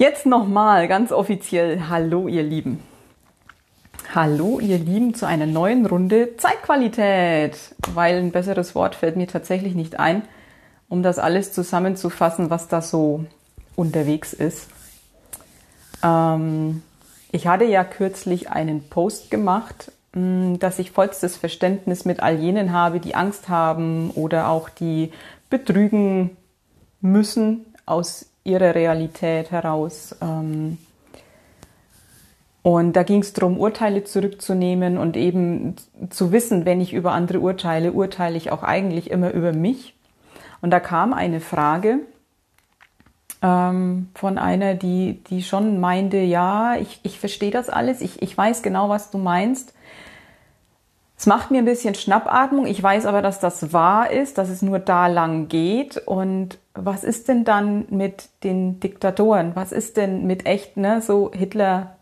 Jetzt nochmal ganz offiziell Hallo ihr Lieben. Hallo ihr Lieben zu einer neuen Runde Zeitqualität, weil ein besseres Wort fällt mir tatsächlich nicht ein, um das alles zusammenzufassen, was da so unterwegs ist. Ähm, ich hatte ja kürzlich einen Post gemacht, mh, dass ich vollstes Verständnis mit all jenen habe, die Angst haben oder auch die betrügen müssen aus ihre Realität heraus. Ähm, und da ging es darum, Urteile zurückzunehmen und eben zu wissen, wenn ich über andere urteile, urteile ich auch eigentlich immer über mich. Und da kam eine Frage ähm, von einer, die, die schon meinte, ja, ich, ich verstehe das alles, ich, ich weiß genau, was du meinst. Es macht mir ein bisschen Schnappatmung. Ich weiß aber, dass das wahr ist, dass es nur da lang geht. Und was ist denn dann mit den Diktatoren? Was ist denn mit echt, ne, so Hitler,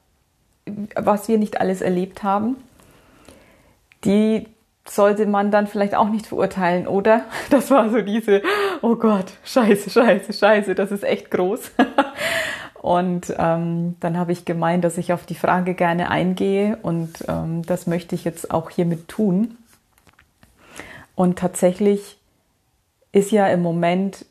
was wir nicht alles erlebt haben? Die sollte man dann vielleicht auch nicht verurteilen, oder? Das war so diese, oh Gott, scheiße, scheiße, scheiße, das ist echt groß. Und ähm, dann habe ich gemeint, dass ich auf die Frage gerne eingehe und ähm, das möchte ich jetzt auch hiermit tun. Und tatsächlich ist ja im Moment,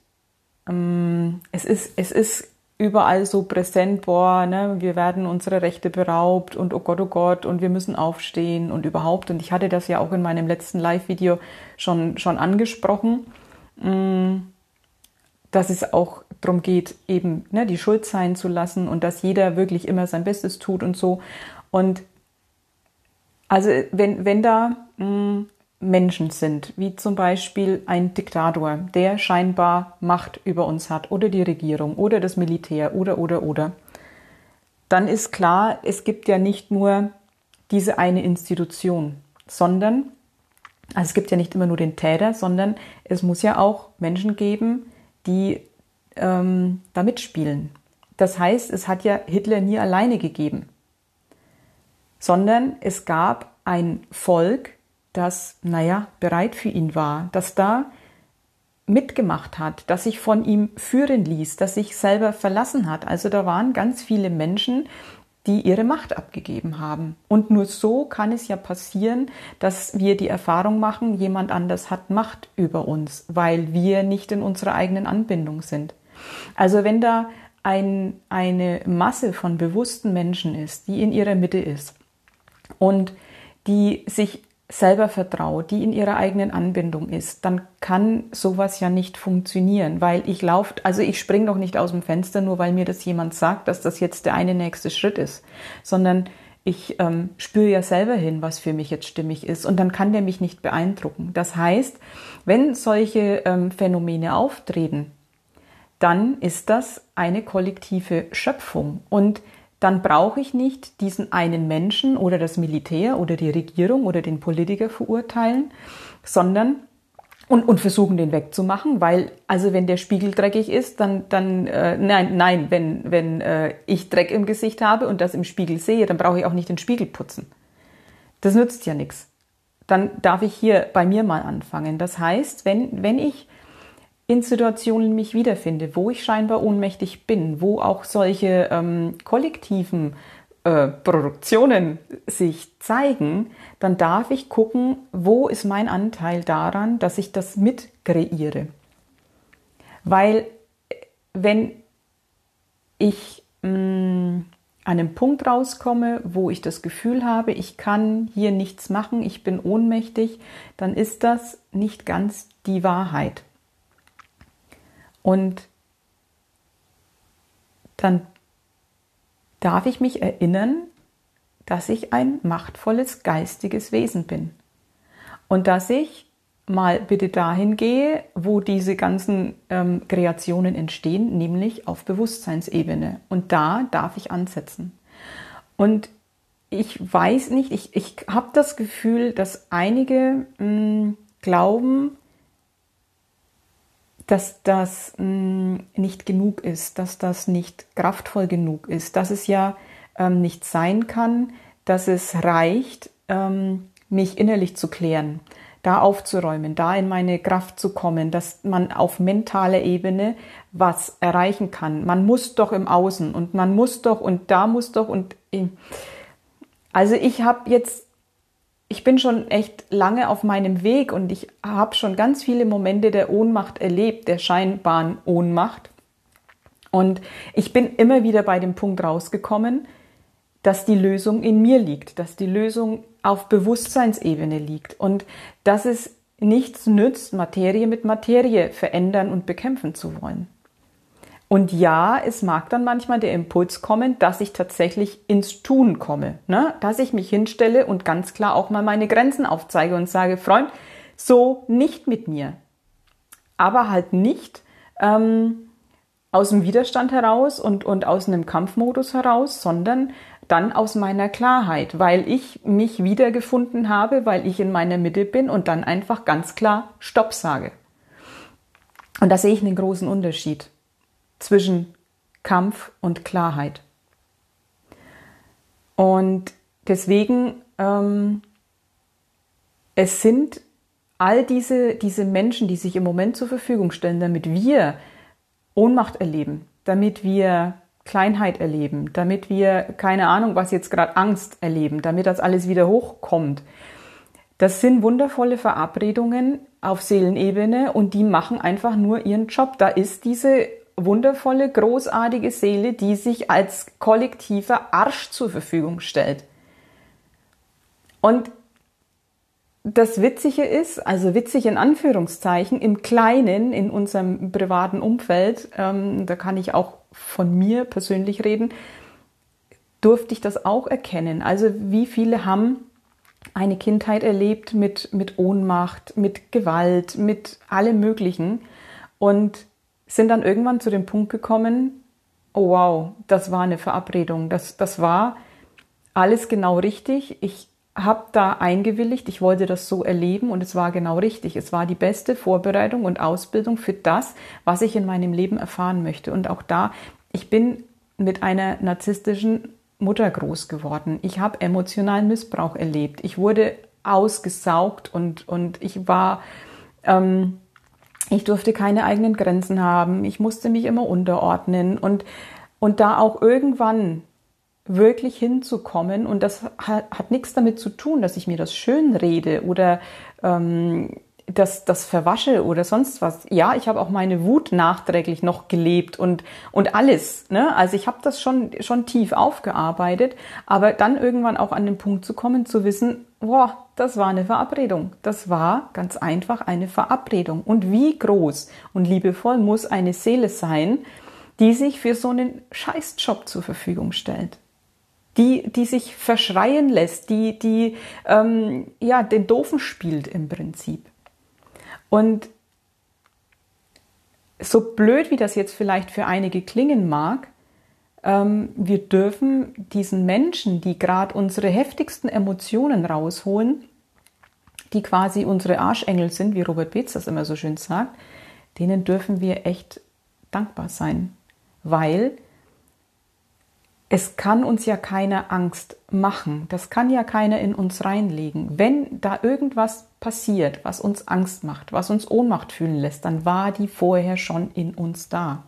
ähm, es, ist, es ist überall so präsent, boah, ne, wir werden unsere Rechte beraubt und oh Gott, oh Gott, und wir müssen aufstehen und überhaupt. Und ich hatte das ja auch in meinem letzten Live-Video schon, schon angesprochen, mm, dass es auch darum geht, eben ne, die Schuld sein zu lassen und dass jeder wirklich immer sein Bestes tut und so. Und also wenn, wenn da mh, hm, Menschen sind, wie zum Beispiel ein Diktator, der scheinbar Macht über uns hat, oder die Regierung, oder das Militär, oder, oder, oder, dann ist klar, es gibt ja nicht nur diese eine Institution, sondern, also es gibt ja nicht immer nur den Täter, sondern es muss ja auch Menschen geben, die ähm, da mitspielen. Das heißt, es hat ja Hitler nie alleine gegeben, sondern es gab ein Volk, das, naja, bereit für ihn war, das da mitgemacht hat, das sich von ihm führen ließ, das sich selber verlassen hat. Also da waren ganz viele Menschen, die ihre Macht abgegeben haben. Und nur so kann es ja passieren, dass wir die Erfahrung machen, jemand anders hat Macht über uns, weil wir nicht in unserer eigenen Anbindung sind. Also wenn da ein, eine Masse von bewussten Menschen ist, die in ihrer Mitte ist und die sich selber vertraut, die in ihrer eigenen Anbindung ist, dann kann sowas ja nicht funktionieren, weil ich laufe, also ich springe doch nicht aus dem Fenster, nur weil mir das jemand sagt, dass das jetzt der eine nächste Schritt ist, sondern ich ähm, spüre ja selber hin, was für mich jetzt stimmig ist und dann kann der mich nicht beeindrucken. Das heißt, wenn solche ähm, Phänomene auftreten, dann ist das eine kollektive Schöpfung. Und dann brauche ich nicht diesen einen Menschen oder das Militär oder die Regierung oder den Politiker verurteilen, sondern und, und versuchen, den wegzumachen, weil, also wenn der Spiegel dreckig ist, dann, dann äh, nein, nein, wenn, wenn äh, ich Dreck im Gesicht habe und das im Spiegel sehe, dann brauche ich auch nicht den Spiegel putzen. Das nützt ja nichts. Dann darf ich hier bei mir mal anfangen. Das heißt, wenn, wenn ich in Situationen mich wiederfinde, wo ich scheinbar ohnmächtig bin, wo auch solche ähm, kollektiven äh, Produktionen sich zeigen, dann darf ich gucken, wo ist mein Anteil daran, dass ich das mit kreiere. Weil wenn ich mh, mm, an einem Punkt rauskomme, wo ich das Gefühl habe, ich kann hier nichts machen, ich bin ohnmächtig, dann ist das nicht ganz die Wahrheit. Und dann darf ich mich erinnern, dass ich ein machtvolles geistiges Wesen bin. Und dass ich mal bitte dahin gehe, wo diese ganzen ähm, Kreationen entstehen, nämlich auf Bewusstseinsebene. Und da darf ich ansetzen. Und ich weiß nicht, ich, ich habe das Gefühl, dass einige mh, hm, glauben, dass das mh, mm, nicht genug ist, dass das nicht kraftvoll genug ist, dass es ja ähm, nicht sein kann, dass es reicht, ähm, mich innerlich zu klären, da aufzuräumen, da in meine Kraft zu kommen, dass man auf mentaler Ebene was erreichen kann. Man muss doch im Außen und man muss doch und da muss doch und also ich habe jetzt ich bin schon echt lange auf meinem Weg und ich habe schon ganz viele Momente der Ohnmacht erlebt, der scheinbaren Ohnmacht. Und ich bin immer wieder bei dem Punkt rausgekommen, dass die Lösung in mir liegt, dass die Lösung auf Bewusstseinsebene liegt und dass es nichts nützt, Materie mit Materie verändern und bekämpfen zu wollen. Und ja, es mag dann manchmal der Impuls kommen, dass ich tatsächlich ins Tun komme, ne? dass ich mich hinstelle und ganz klar auch mal meine Grenzen aufzeige und sage, Freund, so nicht mit mir. Aber halt nicht ähm, aus dem Widerstand heraus und, und aus einem Kampfmodus heraus, sondern dann aus meiner Klarheit, weil ich mich wiedergefunden habe, weil ich in meiner Mitte bin und dann einfach ganz klar Stopp sage. Und da sehe ich einen großen Unterschied zwischen Kampf und Klarheit. Und deswegen, ähm, es sind all diese, diese Menschen, die sich im Moment zur Verfügung stellen, damit wir Ohnmacht erleben, damit wir Kleinheit erleben, damit wir keine Ahnung, was jetzt gerade Angst erleben, damit das alles wieder hochkommt. Das sind wundervolle Verabredungen auf Seelenebene und die machen einfach nur ihren Job. Da ist diese wundervolle, großartige Seele, die sich als kollektiver Arsch zur Verfügung stellt. Und das Witzige ist, also witzig in Anführungszeichen, im Kleinen, in unserem privaten Umfeld, ähm, da kann ich auch von mir persönlich reden, durfte ich das auch erkennen. Also wie viele haben eine Kindheit erlebt mit, mit Ohnmacht, mit Gewalt, mit allem Möglichen und sind dann irgendwann zu dem Punkt gekommen, oh wow, das war eine Verabredung, das, das war alles genau richtig. Ich habe da eingewilligt, ich wollte das so erleben und es war genau richtig. Es war die beste Vorbereitung und Ausbildung für das, was ich in meinem Leben erfahren möchte. Und auch da, ich bin mit einer narzisstischen Mutter groß geworden. Ich habe emotionalen Missbrauch erlebt. Ich wurde ausgesaugt und, und ich war ähm, ich durfte keine eigenen Grenzen haben. Ich musste mich immer unterordnen und, und da auch irgendwann wirklich hinzukommen. Und das hat, hat nichts damit zu tun, dass ich mir das schön rede oder ähm, das, das verwasche oder sonst was. Ja, ich habe auch meine Wut nachträglich noch gelebt und, und alles. Ne? Also ich habe das schon, schon tief aufgearbeitet, aber dann irgendwann auch an den Punkt zu kommen, zu wissen, boah, das war eine Verabredung. Das war ganz einfach eine Verabredung. Und wie groß und liebevoll muss eine Seele sein, die sich für so einen Scheißjob zur Verfügung stellt? Die, die sich verschreien lässt, die, die ähm, ja, den Doofen spielt im Prinzip. Und so blöd wie das jetzt vielleicht für einige klingen mag, ähm, wir dürfen diesen Menschen, die gerade unsere heftigsten Emotionen rausholen, die quasi unsere Arschengel sind, wie Robert Beetz das immer so schön sagt, denen dürfen wir echt dankbar sein, weil es kann uns ja keine Angst machen. Das kann ja keiner in uns reinlegen. Wenn da irgendwas passiert, was uns Angst macht, was uns Ohnmacht fühlen lässt, dann war die vorher schon in uns da.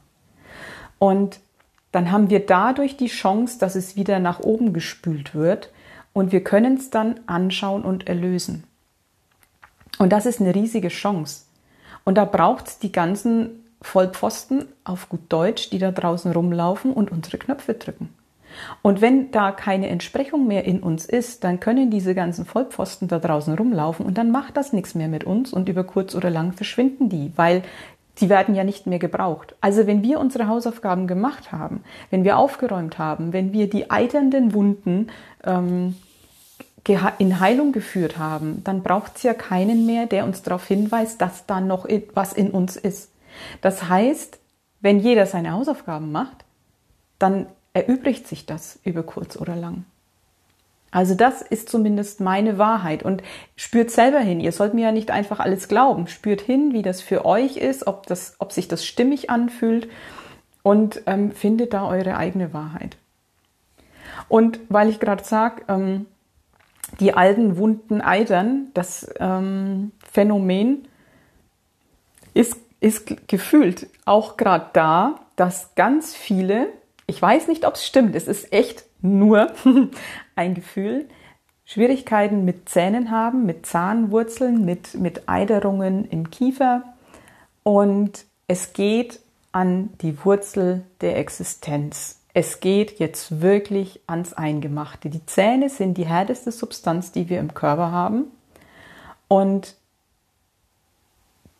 Und dann haben wir dadurch die Chance, dass es wieder nach oben gespült wird und wir können es dann anschauen und erlösen. Und das ist eine riesige Chance. Und da braucht es die ganzen Vollpfosten auf gut Deutsch, die da draußen rumlaufen und unsere Knöpfe drücken. Und wenn da keine Entsprechung mehr in uns ist, dann können diese ganzen Vollpfosten da draußen rumlaufen und dann macht das nichts mehr mit uns und über kurz oder lang verschwinden die, weil die werden ja nicht mehr gebraucht. Also wenn wir unsere Hausaufgaben gemacht haben, wenn wir aufgeräumt haben, wenn wir die eiternden Wunden ähm, in Heilung geführt haben, dann braucht es ja keinen mehr, der uns darauf hinweist, dass da noch was in uns ist. Das heißt, wenn jeder seine Hausaufgaben macht, dann erübrigt sich das über kurz oder lang. Also das ist zumindest meine Wahrheit und spürt selber hin. Ihr sollt mir ja nicht einfach alles glauben. Spürt hin, wie das für euch ist, ob, das, ob sich das stimmig anfühlt und ähm, findet da eure eigene Wahrheit. Und weil ich gerade sage, ähm, die alten wunden Eidern, das ähm, Phänomen ist, ist gefühlt auch gerade da, dass ganz viele, ich weiß nicht, ob es stimmt, es ist echt nur ein Gefühl, Schwierigkeiten mit Zähnen haben, mit Zahnwurzeln, mit, mit Eiderungen im Kiefer. Und es geht an die Wurzel der Existenz. Es geht jetzt wirklich ans Eingemachte. Die Zähne sind die härteste Substanz, die wir im Körper haben. Und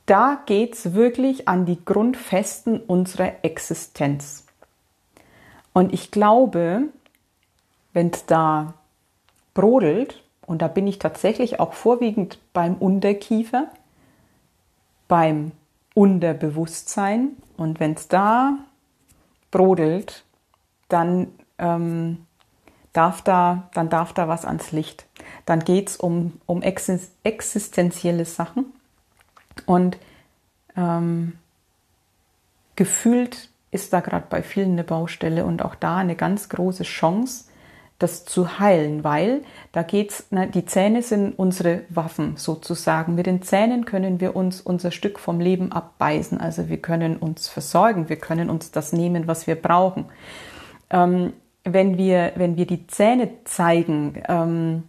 da geht es wirklich an die Grundfesten unserer Existenz. Und ich glaube, wenn es da brodelt, und da bin ich tatsächlich auch vorwiegend beim Unterkiefer, beim Unterbewusstsein, und wenn es da brodelt, dann, ähm, darf da, dann darf da was ans Licht. Dann geht es um, um existenzielle Sachen. Und ähm, gefühlt ist da gerade bei vielen eine Baustelle und auch da eine ganz große Chance, das zu heilen, weil da geht's, na, die Zähne sind unsere Waffen sozusagen. Mit den Zähnen können wir uns unser Stück vom Leben abbeißen. Also wir können uns versorgen, wir können uns das nehmen, was wir brauchen ähm, wenn, wir, wenn wir die Zähne zeigen, ähm,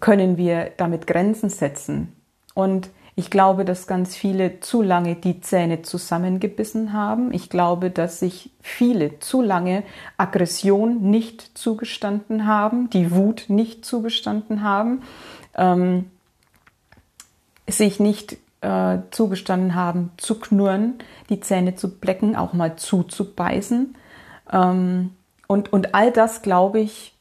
können wir damit Grenzen setzen. Und ich glaube, dass ganz viele zu lange die Zähne zusammengebissen haben. Ich glaube, dass sich viele zu lange Aggression nicht zugestanden haben, die Wut nicht zugestanden haben, ähm, sich nicht äh, zugestanden haben, zu knurren, die Zähne zu blecken, auch mal zuzubeißen. Ähm, und, und all das, glaube ich,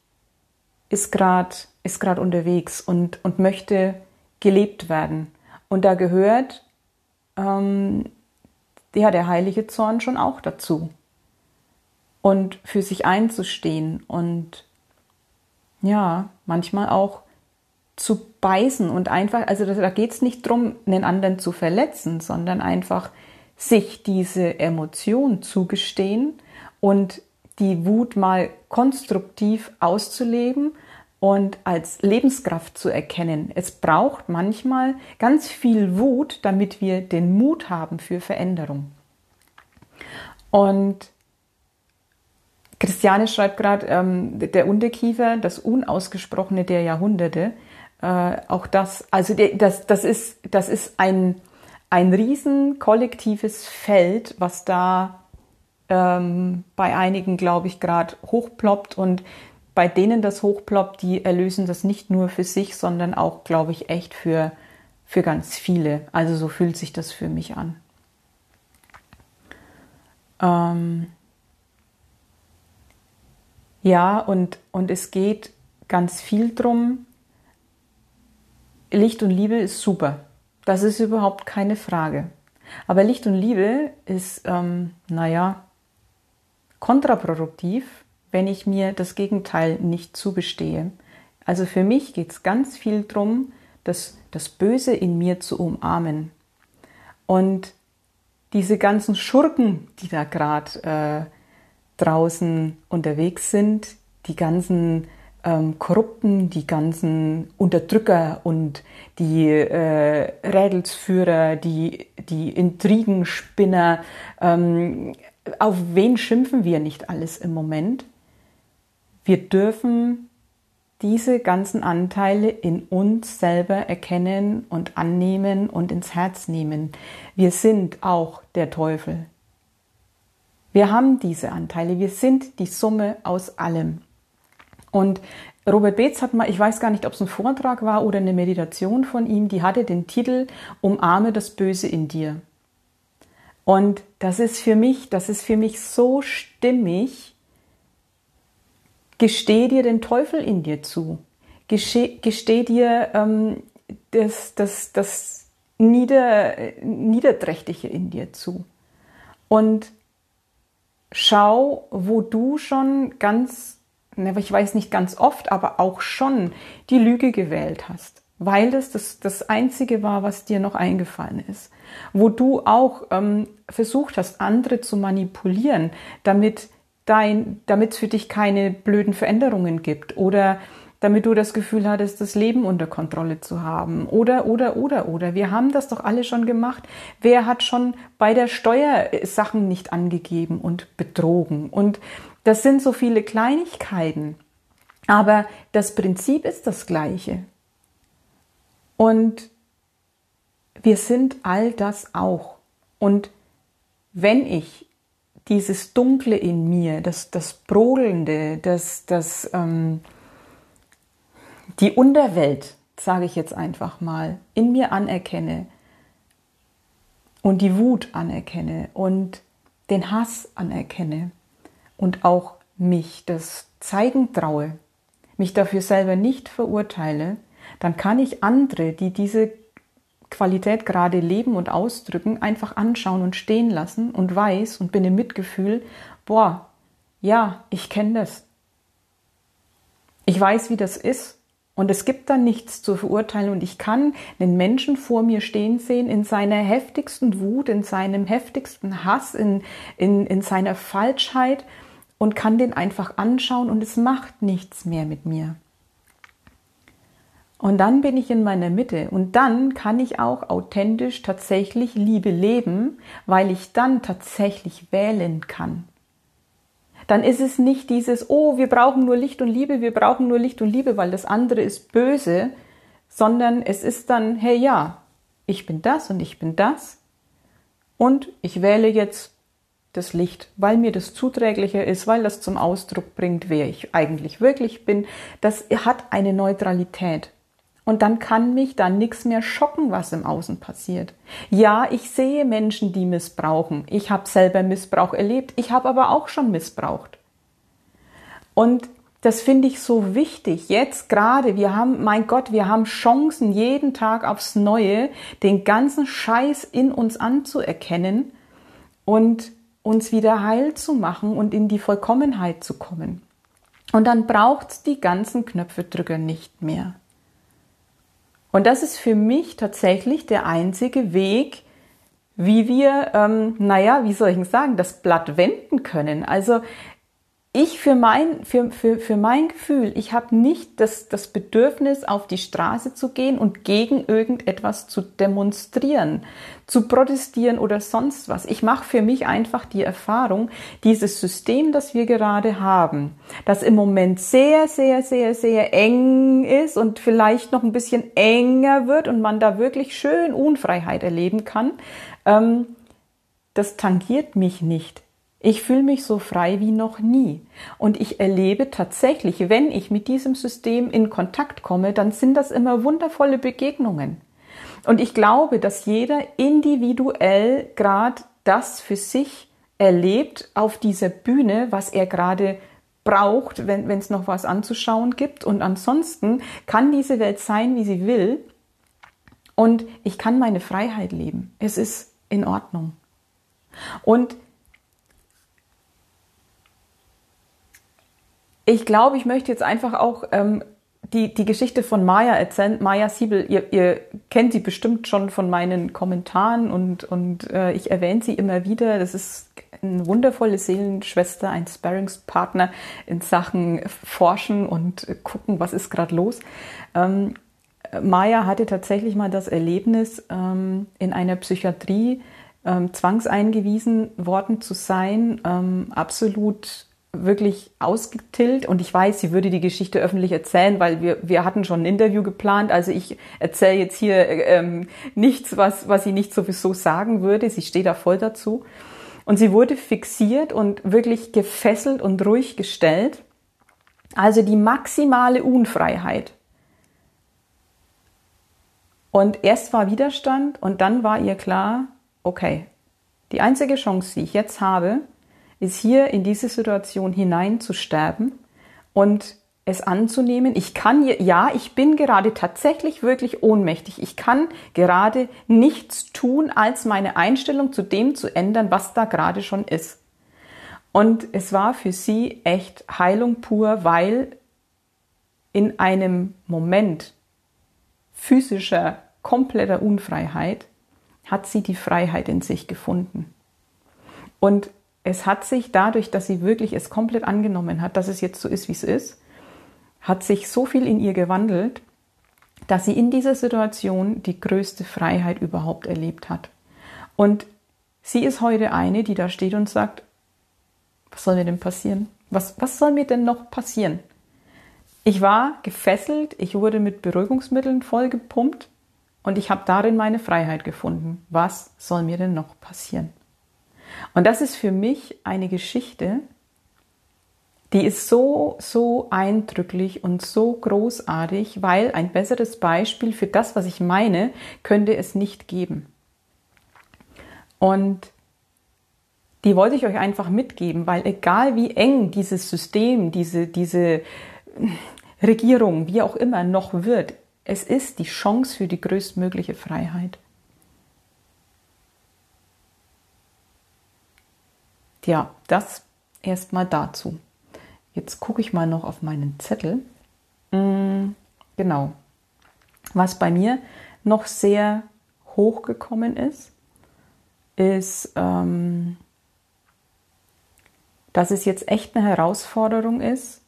ist gerade ist grad unterwegs und, und möchte gelebt werden. Und da gehört ähm, ja, der heilige Zorn schon auch dazu. Und für sich einzustehen und ja, manchmal auch zu beißen und einfach, also da geht es nicht darum, einen anderen zu verletzen, sondern einfach sich diese Emotion zugestehen und die Wut mal konstruktiv auszuleben und als Lebenskraft zu erkennen. Es braucht manchmal ganz viel Wut, damit wir den Mut haben für Veränderung. Und Christiane schreibt gerade, ähm, der Unterkiefer, das Unausgesprochene der Jahrhunderte, äh, auch das, also das, das ist, das ist ein, ein riesen kollektives Feld, was da ähm, bei einigen, glaube ich, gerade hochploppt und bei denen das hochploppt, die erlösen das nicht nur für sich, sondern auch, glaube ich, echt für, für ganz viele. Also so fühlt sich das für mich an. Ähm ja, und, und es geht ganz viel drum, Licht und Liebe ist super. Das ist überhaupt keine Frage. Aber Licht und Liebe ist, ähm, naja, kontraproduktiv, wenn ich mir das Gegenteil nicht zugestehe. Also für mich geht es ganz viel darum, das, das Böse in mir zu umarmen. Und diese ganzen Schurken, die da gerade äh, draußen unterwegs sind, die ganzen ähm, Korrupten, die ganzen Unterdrücker und die äh, Rädelsführer, die, die Intrigenspinner. Ähm, auf wen schimpfen wir nicht alles im Moment? Wir dürfen diese ganzen Anteile in uns selber erkennen und annehmen und ins Herz nehmen. Wir sind auch der Teufel. Wir haben diese Anteile, wir sind die Summe aus allem. Und Robert Beetz hat mal, ich weiß gar nicht, ob es ein Vortrag war oder eine Meditation von ihm, die hatte den Titel Umarme das Böse in dir. Und das ist für mich, das ist für mich so stimmig. Gesteh dir den Teufel in dir zu. Gesteh, gesteh dir ähm, das, das, das Nieder, Niederträchtige in dir zu. Und schau, wo du schon ganz ich weiß nicht ganz oft, aber auch schon die Lüge gewählt hast, weil das das, das Einzige war, was dir noch eingefallen ist. Wo du auch ähm, versucht hast, andere zu manipulieren, damit dein, damit es für dich keine blöden Veränderungen gibt oder damit du das Gefühl hattest, das Leben unter Kontrolle zu haben. Oder, oder, oder, oder. Wir haben das doch alle schon gemacht. Wer hat schon bei der Steuer Sachen nicht angegeben und betrogen? Und das sind so viele Kleinigkeiten. Aber das Prinzip ist das gleiche. Und wir sind all das auch. Und wenn ich dieses Dunkle in mir, das, das Brodelnde, das, das, ähm, die Unterwelt, sage ich jetzt einfach mal, in mir anerkenne und die Wut anerkenne und den Hass anerkenne und auch mich das zeigen traue, mich dafür selber nicht verurteile, dann kann ich andere, die diese Qualität gerade leben und ausdrücken, einfach anschauen und stehen lassen und weiß und bin im Mitgefühl, boah, ja, ich kenne das. Ich weiß, wie das ist. Und es gibt dann nichts zu verurteilen und ich kann den Menschen vor mir stehen sehen in seiner heftigsten Wut, in seinem heftigsten Hass, in, in, in seiner Falschheit und kann den einfach anschauen und es macht nichts mehr mit mir. Und dann bin ich in meiner Mitte und dann kann ich auch authentisch tatsächlich Liebe leben, weil ich dann tatsächlich wählen kann. Dann ist es nicht dieses, oh, wir brauchen nur Licht und Liebe, wir brauchen nur Licht und Liebe, weil das andere ist böse, sondern es ist dann, hey ja, ich bin das und ich bin das und ich wähle jetzt das Licht, weil mir das zuträglicher ist, weil das zum Ausdruck bringt, wer ich eigentlich wirklich bin. Das hat eine Neutralität. Und dann kann mich dann nichts mehr schocken, was im Außen passiert. Ja, ich sehe Menschen, die missbrauchen. Ich habe selber Missbrauch erlebt. Ich habe aber auch schon missbraucht. Und das finde ich so wichtig. Jetzt gerade, wir haben, mein Gott, wir haben Chancen, jeden Tag aufs Neue den ganzen Scheiß in uns anzuerkennen und uns wieder heil zu machen und in die Vollkommenheit zu kommen. Und dann braucht es die ganzen Knöpfedrücker nicht mehr. Und das ist für mich tatsächlich der einzige Weg, wie wir, ähm, naja, wie soll ich sagen, das Blatt wenden können. Also ich für mein, für, für, für mein Gefühl, ich habe nicht das, das Bedürfnis, auf die Straße zu gehen und gegen irgendetwas zu demonstrieren, zu protestieren oder sonst was. Ich mache für mich einfach die Erfahrung, dieses System, das wir gerade haben, das im Moment sehr, sehr, sehr, sehr eng ist und vielleicht noch ein bisschen enger wird und man da wirklich schön Unfreiheit erleben kann, ähm, das tangiert mich nicht. Ich fühle mich so frei wie noch nie. Und ich erlebe tatsächlich, wenn ich mit diesem System in Kontakt komme, dann sind das immer wundervolle Begegnungen. Und ich glaube, dass jeder individuell gerade das für sich erlebt auf dieser Bühne, was er gerade braucht, wenn es noch was anzuschauen gibt. Und ansonsten kann diese Welt sein, wie sie will. Und ich kann meine Freiheit leben. Es ist in Ordnung. Und ich glaube, ich möchte jetzt einfach auch ähm, die, die Geschichte von Maya erzählen. Maya Siebel, ihr, ihr kennt sie bestimmt schon von meinen Kommentaren und, und äh, ich erwähne sie immer wieder. Das ist eine wundervolle Seelenschwester, ein Sparringspartner in Sachen Forschen und gucken, was ist gerade los. Ähm, Maya hatte tatsächlich mal das Erlebnis, ähm, in einer Psychiatrie ähm, zwangseingewiesen worden zu sein, ähm, absolut wirklich ausgetillt und ich weiß, sie würde die Geschichte öffentlich erzählen, weil wir, wir hatten schon ein Interview geplant. Also ich erzähle jetzt hier ähm, nichts, was, was sie nicht sowieso sagen würde. Sie steht da voll dazu. Und sie wurde fixiert und wirklich gefesselt und ruhig gestellt. Also die maximale Unfreiheit. Und erst war Widerstand und dann war ihr klar, okay, die einzige Chance, die ich jetzt habe, ist hier in diese Situation hinein zu sterben und es anzunehmen. Ich kann, ja, ich bin gerade tatsächlich wirklich ohnmächtig. Ich kann gerade nichts tun, als meine Einstellung zu dem zu ändern, was da gerade schon ist. Und es war für sie echt Heilung pur, weil in einem Moment physischer, kompletter Unfreiheit hat sie die Freiheit in sich gefunden. Und es hat sich dadurch, dass sie wirklich es komplett angenommen hat, dass es jetzt so ist, wie es ist, hat sich so viel in ihr gewandelt, dass sie in dieser Situation die größte Freiheit überhaupt erlebt hat. Und sie ist heute eine, die da steht und sagt, was soll mir denn passieren? Was, was soll mir denn noch passieren? Ich war gefesselt, ich wurde mit Beruhigungsmitteln vollgepumpt und ich habe darin meine Freiheit gefunden. Was soll mir denn noch passieren? Und das ist für mich eine Geschichte, die ist so, so eindrücklich und so großartig, weil ein besseres Beispiel für das, was ich meine, könnte es nicht geben. Und die wollte ich euch einfach mitgeben, weil egal wie eng dieses System, diese, diese Regierung, wie auch immer noch wird, es ist die Chance für die größtmögliche Freiheit. Ja, das erstmal dazu. Jetzt gucke ich mal noch auf meinen Zettel. Mm, genau. Was bei mir noch sehr hochgekommen ist, ist, ähm, dass es jetzt echt eine Herausforderung ist,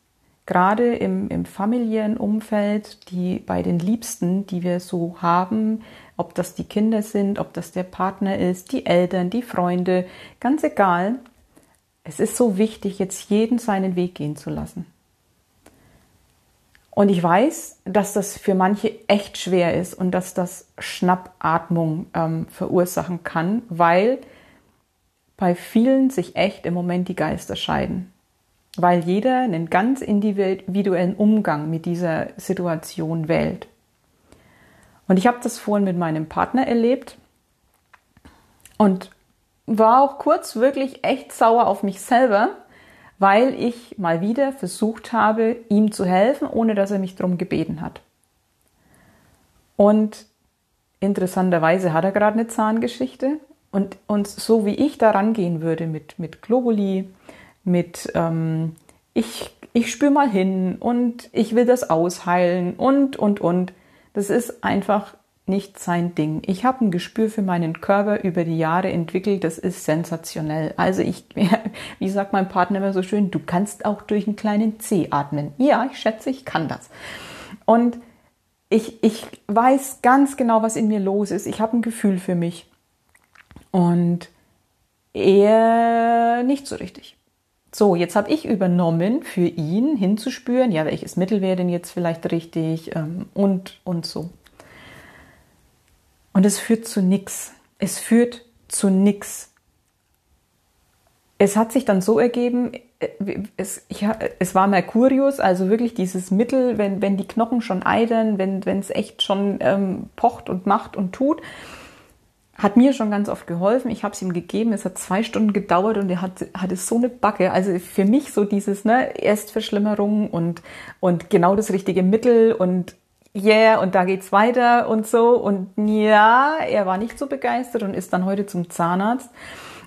gerade im, im familiären Umfeld, die bei den Liebsten, die wir so haben, ob das die Kinder sind, ob das der Partner ist, die Eltern, die Freunde, ganz egal, es ist so wichtig, jetzt jeden seinen Weg gehen zu lassen. Und ich weiß, dass das für manche echt schwer ist und dass das Schnappatmung ähm, verursachen kann, weil bei vielen sich echt im Moment die Geister scheiden. Weil jeder einen ganz individuellen Umgang mit dieser Situation wählt. Und ich habe das vorhin mit meinem Partner erlebt. Und war auch kurz wirklich echt sauer auf mich selber, weil ich mal wieder versucht habe, ihm zu helfen, ohne dass er mich darum gebeten hat. Und interessanterweise hat er gerade eine Zahngeschichte und, und so wie ich da rangehen würde mit, mit Globuli, mit ähm, ich, ich spüre mal hin und ich will das ausheilen und, und, und, das ist einfach nicht sein Ding. Ich habe ein Gespür für meinen Körper über die Jahre entwickelt, das ist sensationell. Also ich, wie sagt mein Partner immer so schön, du kannst auch durch einen kleinen C atmen. Ja, ich schätze, ich kann das. Und ich, ich weiß ganz genau, was in mir los ist. Ich habe ein Gefühl für mich. Und er nicht so richtig. So, jetzt habe ich übernommen, für ihn hinzuspüren, ja, welches Mittel wäre denn jetzt vielleicht richtig ähm, und, und so. Und es führt zu nichts. Es führt zu nichts. Es hat sich dann so ergeben, äh, es, ich, es war Mercurius, also wirklich dieses Mittel, wenn, wenn die Knochen schon eidern, wenn es echt schon ähm, pocht und macht und tut, hat mir schon ganz oft geholfen. Ich habe es ihm gegeben. Es hat zwei Stunden gedauert und er hat, hatte so eine Backe. Also für mich so dieses ne, Erstverschlimmerung und, und genau das richtige Mittel und yeah, und da geht's weiter und so. Und ja, er war nicht so begeistert und ist dann heute zum Zahnarzt.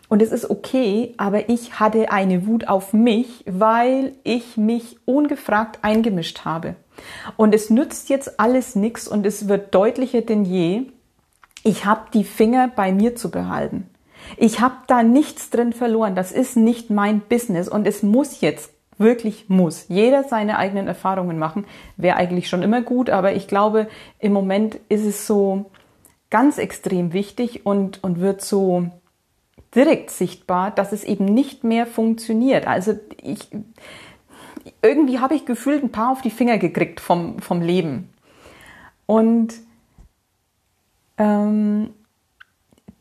Und es ist okay, aber ich hatte eine Wut auf mich, weil ich mich ungefragt eingemischt habe. Und es nützt jetzt alles nichts und es wird deutlicher denn je. Ich habe die Finger bei mir zu behalten. Ich habe da nichts drin verloren. Das ist nicht mein Business und es muss jetzt wirklich muss. Jeder seine eigenen Erfahrungen machen, wäre eigentlich schon immer gut, aber ich glaube, im Moment ist es so ganz extrem wichtig und, und wird so direkt sichtbar, dass es eben nicht mehr funktioniert. Also ich, irgendwie habe ich gefühlt ein paar auf die Finger gekriegt vom, vom Leben. Und ähm,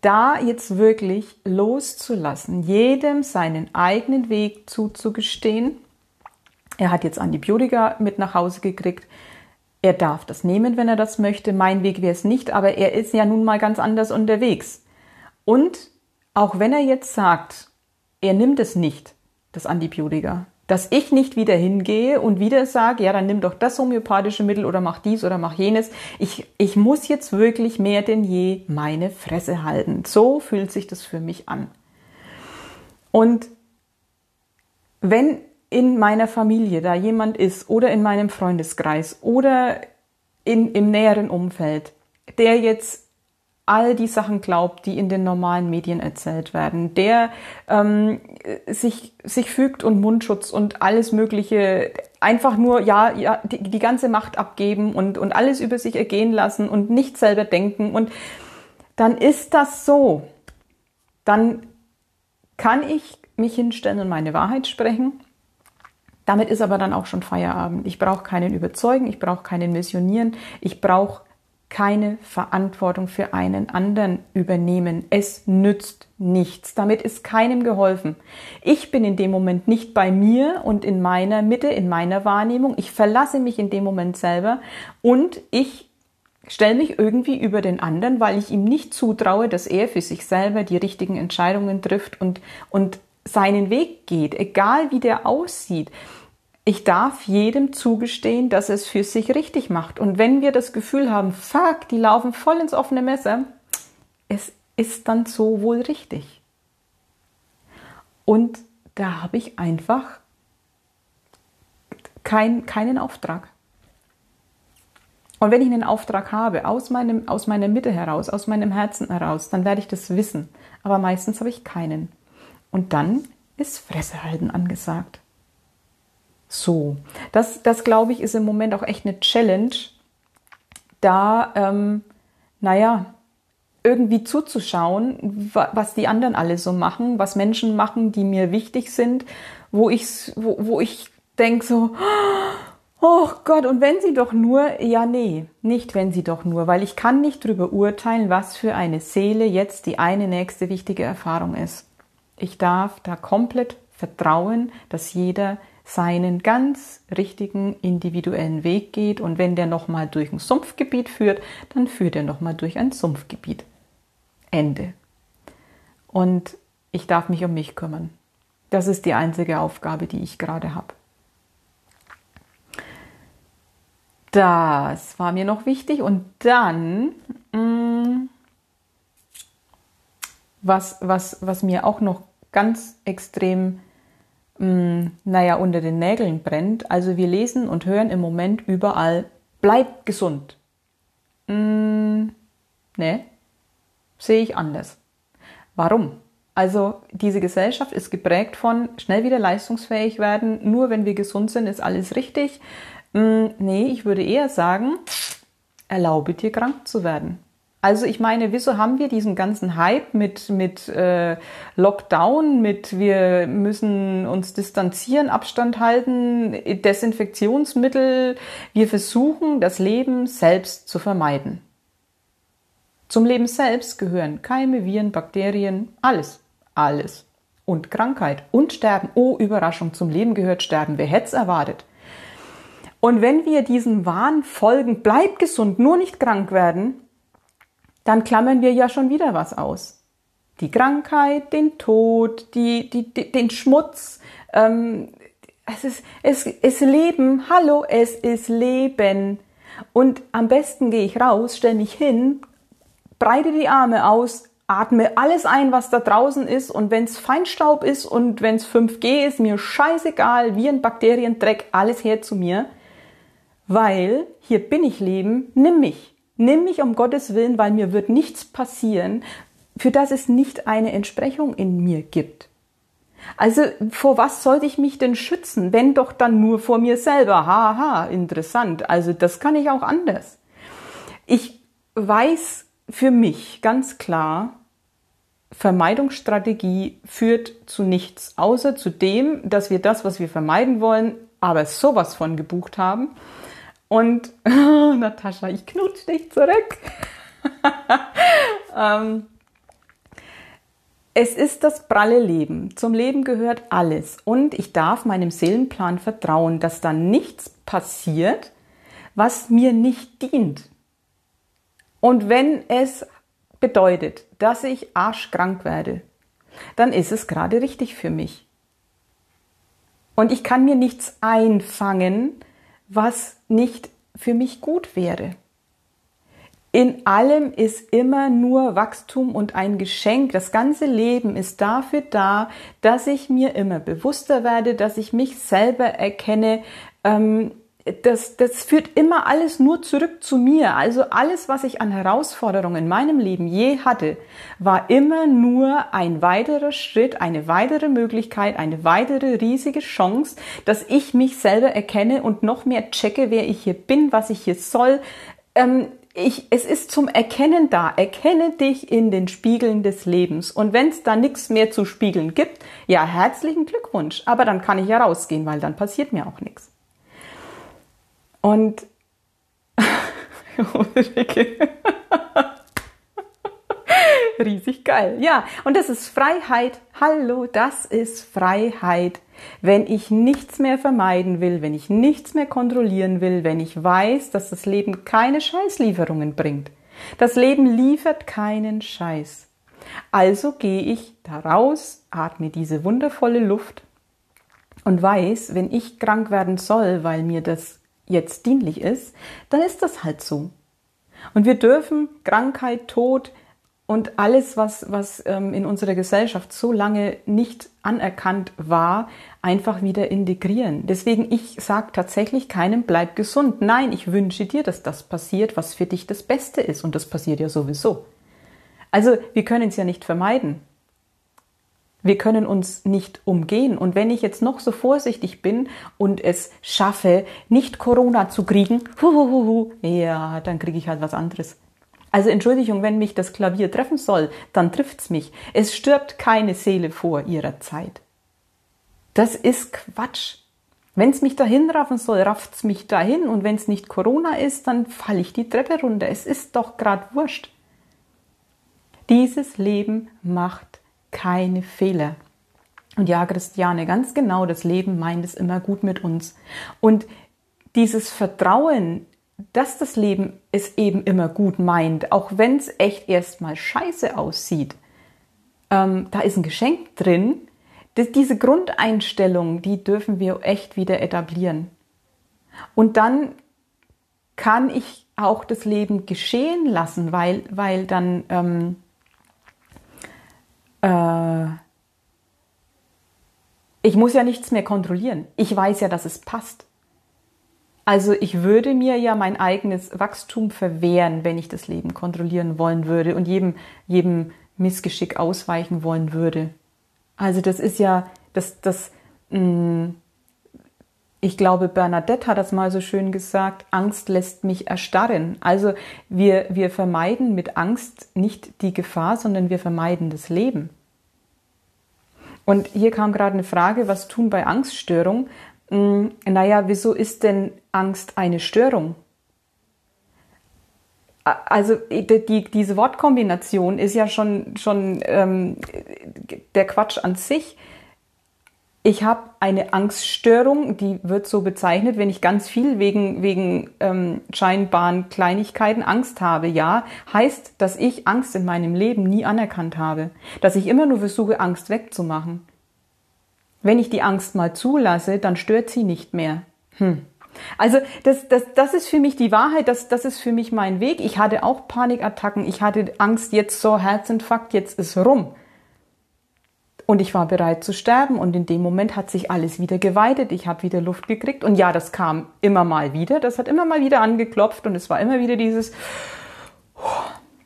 da jetzt wirklich loszulassen, jedem seinen eigenen Weg zuzugestehen er hat jetzt Antibiotika mit nach Hause gekriegt. Er darf das nehmen, wenn er das möchte. Mein Weg wäre es nicht, aber er ist ja nun mal ganz anders unterwegs. Und auch wenn er jetzt sagt, er nimmt es nicht, das Antibiotika, dass ich nicht wieder hingehe und wieder sage, ja, dann nimm doch das homöopathische Mittel oder mach dies oder mach jenes. Ich, ich muss jetzt wirklich mehr denn je meine Fresse halten. So fühlt sich das für mich an. Und wenn in meiner Familie da jemand ist oder in meinem Freundeskreis oder in, im näheren Umfeld, der jetzt all die Sachen glaubt, die in den normalen Medien erzählt werden, der ähm, sich, sich fügt und Mundschutz und alles Mögliche einfach nur, ja, ja die, die ganze Macht abgeben und, und alles über sich ergehen lassen und nicht selber denken. Und dann ist das so. Dann kann ich mich hinstellen und meine Wahrheit sprechen. Damit ist aber dann auch schon Feierabend. Ich brauche keinen überzeugen, ich brauche keinen missionieren, ich brauche keine Verantwortung für einen anderen übernehmen. Es nützt nichts. Damit ist keinem geholfen. Ich bin in dem Moment nicht bei mir und in meiner Mitte, in meiner Wahrnehmung. Ich verlasse mich in dem Moment selber und ich stelle mich irgendwie über den anderen, weil ich ihm nicht zutraue, dass er für sich selber die richtigen Entscheidungen trifft und, und seinen Weg geht, egal wie der aussieht. Ich darf jedem zugestehen, dass es für sich richtig macht. Und wenn wir das Gefühl haben, fuck, die laufen voll ins offene Messer, es ist dann so wohl richtig. Und da habe ich einfach kein, keinen Auftrag. Und wenn ich einen Auftrag habe, aus, meinem, aus meiner Mitte heraus, aus meinem Herzen heraus, dann werde ich das wissen. Aber meistens habe ich keinen. Und dann ist Fresse halten angesagt. So, das, das glaube ich, ist im Moment auch echt eine Challenge, da, ähm, naja, irgendwie zuzuschauen, was die anderen alle so machen, was Menschen machen, die mir wichtig sind, wo ich, wo, wo ich denke so, oh Gott, und wenn sie doch nur, ja nee, nicht wenn sie doch nur, weil ich kann nicht drüber urteilen, was für eine Seele jetzt die eine nächste wichtige Erfahrung ist. Ich darf da komplett vertrauen, dass jeder seinen ganz richtigen individuellen Weg geht und wenn der nochmal durch ein Sumpfgebiet führt, dann führt er nochmal durch ein Sumpfgebiet. Ende. Und ich darf mich um mich kümmern. Das ist die einzige Aufgabe, die ich gerade habe. Das war mir noch wichtig. Und dann, mm, was, was, was mir auch noch ganz extrem mh, mm, naja, unter den Nägeln brennt. Also wir lesen und hören im Moment überall, bleibt gesund. Mm, ne, sehe ich anders. Warum? Also diese Gesellschaft ist geprägt von schnell wieder leistungsfähig werden, nur wenn wir gesund sind, ist alles richtig. Mm, nee, ich würde eher sagen, erlaube dir krank zu werden. Also ich meine, wieso haben wir diesen ganzen Hype mit, mit äh, Lockdown, mit wir müssen uns distanzieren, Abstand halten, Desinfektionsmittel, wir versuchen das Leben selbst zu vermeiden. Zum Leben selbst gehören Keime, Viren, Bakterien, alles, alles. Und Krankheit und Sterben. Oh, Überraschung, zum Leben gehört Sterben. Wer hätte es erwartet? Und wenn wir diesem Wahn folgen, bleib gesund, nur nicht krank werden, dann klammern wir ja schon wieder was aus. Die Krankheit, den Tod, die, die, die den Schmutz. Ähm, es ist, es ist Leben. Hallo, es ist Leben. Und am besten gehe ich raus, stelle mich hin, breite die Arme aus, atme alles ein, was da draußen ist. Und wenn es Feinstaub ist und wenn es 5G ist, mir scheißegal, Viren, Bakterien, Dreck, alles her zu mir. Weil hier bin ich Leben, nimm mich. Nimm mich um Gottes Willen, weil mir wird nichts passieren, für das es nicht eine Entsprechung in mir gibt. Also vor was sollte ich mich denn schützen, wenn doch dann nur vor mir selber? Haha, interessant. Also das kann ich auch anders. Ich weiß für mich ganz klar, Vermeidungsstrategie führt zu nichts, außer zu dem, dass wir das, was wir vermeiden wollen, aber sowas von gebucht haben und Natascha, ich knutsch dich zurück. ähm, es ist das pralle Leben. Zum Leben gehört alles. Und ich darf meinem Seelenplan vertrauen, dass da nichts passiert, was mir nicht dient. Und wenn es bedeutet, dass ich arschkrank werde, dann ist es gerade richtig für mich. Und ich kann mir nichts einfangen, was nicht für mich gut wäre. In allem ist immer nur Wachstum und ein Geschenk. Das ganze Leben ist dafür da, dass ich mir immer bewusster werde, dass ich mich selber erkenne, ähm, das, das führt immer alles nur zurück zu mir. Also alles, was ich an Herausforderungen in meinem Leben je hatte, war immer nur ein weiterer Schritt, eine weitere Möglichkeit, eine weitere riesige Chance, dass ich mich selber erkenne und noch mehr checke, wer ich hier bin, was ich hier soll. Ähm, ich, es ist zum Erkennen da. Erkenne dich in den Spiegeln des Lebens. Und wenn es da nichts mehr zu spiegeln gibt, ja, herzlichen Glückwunsch. Aber dann kann ich ja rausgehen, weil dann passiert mir auch nichts. Und riesig geil. Ja, und das ist Freiheit. Hallo, das ist Freiheit. Wenn ich nichts mehr vermeiden will, wenn ich nichts mehr kontrollieren will, wenn ich weiß, dass das Leben keine Scheißlieferungen bringt. Das Leben liefert keinen Scheiß. Also gehe ich da raus, atme diese wundervolle Luft und weiß, wenn ich krank werden soll, weil mir das jetzt dienlich ist, dann ist das halt so. Und wir dürfen Krankheit, Tod und alles, was, was ähm, in unserer Gesellschaft so lange nicht anerkannt war, einfach wieder integrieren. Deswegen, ich sage tatsächlich keinem, bleib gesund. Nein, ich wünsche dir, dass das passiert, was für dich das Beste ist. Und das passiert ja sowieso. Also, wir können es ja nicht vermeiden. Wir können uns nicht umgehen. Und wenn ich jetzt noch so vorsichtig bin und es schaffe, nicht Corona zu kriegen, huhuhuhu, ja, dann kriege ich halt was anderes. Also Entschuldigung, wenn mich das Klavier treffen soll, dann trifft's mich. Es stirbt keine Seele vor ihrer Zeit. Das ist Quatsch. Wenn's mich dahin raffen soll, rafft's mich dahin. Und wenn's nicht Corona ist, dann falle ich die Treppe runter. Es ist doch grad wurscht. Dieses Leben macht keine Fehler. Und ja, Christiane, ganz genau, das Leben meint es immer gut mit uns. Und dieses Vertrauen, dass das Leben es eben immer gut meint, auch wenn es echt erstmal scheiße aussieht, ähm, da ist ein Geschenk drin. Das, diese Grundeinstellung, die dürfen wir echt wieder etablieren. Und dann kann ich auch das Leben geschehen lassen, weil, weil dann ähm, äh, ich muss ja nichts mehr kontrollieren. Ich weiß ja, dass es passt. Also ich würde mir ja mein eigenes Wachstum verwehren, wenn ich das Leben kontrollieren wollen würde und jedem, jedem Missgeschick ausweichen wollen würde. Also das ist ja, das, das, mh, mm, ich glaube, Bernadette hat das mal so schön gesagt, Angst lässt mich erstarren. Also wir, wir vermeiden mit Angst nicht die Gefahr, sondern wir vermeiden das Leben. Und hier kam gerade eine Frage, was tun bei Angststörung? Hm, naja, wieso ist denn Angst eine Störung? Also die, diese Wortkombination ist ja schon, schon ähm, der Quatsch an sich ich habe eine Angststörung, die wird so bezeichnet, wenn ich ganz viel wegen, wegen ähm, scheinbaren Kleinigkeiten Angst habe. Ja, heißt, dass ich Angst in meinem Leben nie anerkannt habe, dass ich immer nur versuche, Angst wegzumachen. Wenn ich die Angst mal zulasse, dann stört sie nicht mehr. Hm. Also das, das, das ist für mich die Wahrheit, das, das ist für mich mein Weg. Ich hatte auch Panikattacken, ich hatte Angst, jetzt so Herzinfarkt, jetzt ist rum. Und ich war bereit zu sterben und in dem Moment hat sich alles wieder geweitet. Ich habe wieder Luft gekriegt und ja, das kam immer mal wieder. Das hat immer mal wieder angeklopft und es war immer wieder dieses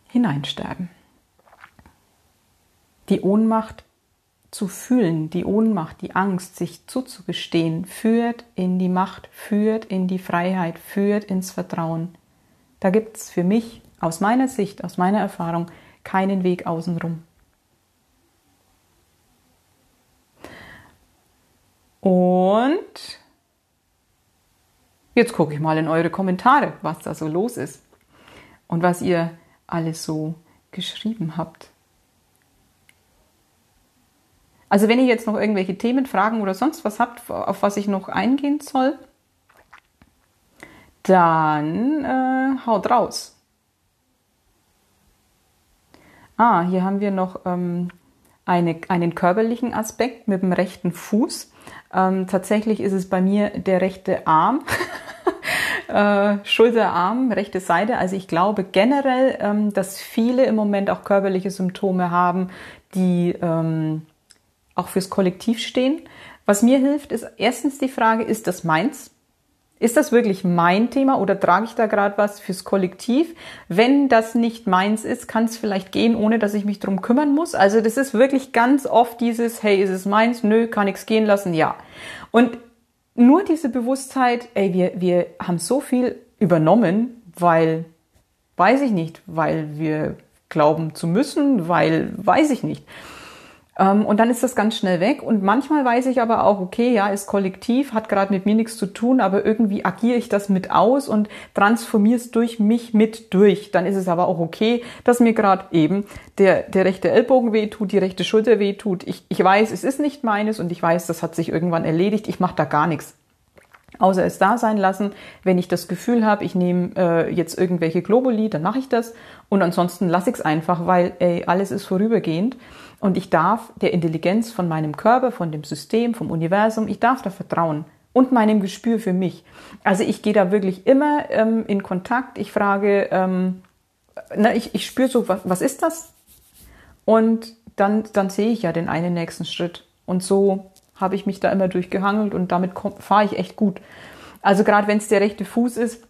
Hineinsterben. Die Ohnmacht zu fühlen, die Ohnmacht, die Angst, sich zuzugestehen, führt in die Macht, führt in die Freiheit, führt ins Vertrauen. Da gibt es für mich aus meiner Sicht, aus meiner Erfahrung keinen Weg außenrum. Und jetzt gucke ich mal in eure Kommentare, was da so los ist und was ihr alles so geschrieben habt. Also wenn ihr jetzt noch irgendwelche Themen, Fragen oder sonst was habt, auf was ich noch eingehen soll, dann äh, haut raus. Ah, hier haben wir noch ähm, eine, einen körperlichen Aspekt mit dem rechten Fuß. Ähm, tatsächlich ist es bei mir der rechte Arm. äh, Schulterarm, rechte Seite. Also ich glaube generell, ähm, dass viele im Moment auch körperliche Symptome haben, die ähm, auch fürs Kollektiv stehen. Was mir hilft, ist erstens die Frage, ist das meins? Ist das wirklich mein Thema oder trage ich da gerade was fürs Kollektiv? Wenn das nicht meins ist, kann es vielleicht gehen, ohne dass ich mich drum kümmern muss. Also das ist wirklich ganz oft dieses, hey, ist es meins? Nö, kann ich's gehen lassen? Ja. Und nur diese Bewusstheit, ey, wir, wir haben so viel übernommen, weil, weiß ich nicht, weil wir glauben zu müssen, weil, weiß ich nicht. Ähm, und dann ist das ganz schnell weg. Und manchmal weiß ich aber auch, okay, ja, ist kollektiv, hat gerade mit mir nichts zu tun, aber irgendwie agiere ich das mit aus und transformiere es durch mich mit durch. Dann ist es aber auch okay, dass mir gerade eben der, der rechte Ellbogen wehtut, die rechte Schulter wehtut. Ich, ich weiß, es ist nicht meines und ich weiß, das hat sich irgendwann erledigt. Ich mache da gar nichts außer es da sein lassen. Wenn ich das Gefühl habe, ich nehme äh, jetzt irgendwelche Globuli, dann mache ich das. Und ansonsten lasse ich es einfach, weil ey, alles ist vorübergehend. Und ich darf der Intelligenz von meinem Körper, von dem System, vom Universum, ich darf da vertrauen und meinem Gespür für mich. Also ich gehe da wirklich immer ähm, in Kontakt. Ich frage, ähm, na, ich, ich spüre so, was, was ist das? Und dann, dann sehe ich ja den einen nächsten Schritt. Und so habe ich mich da immer durchgehangelt und damit fahre ich echt gut. Also gerade wenn es der rechte Fuß ist,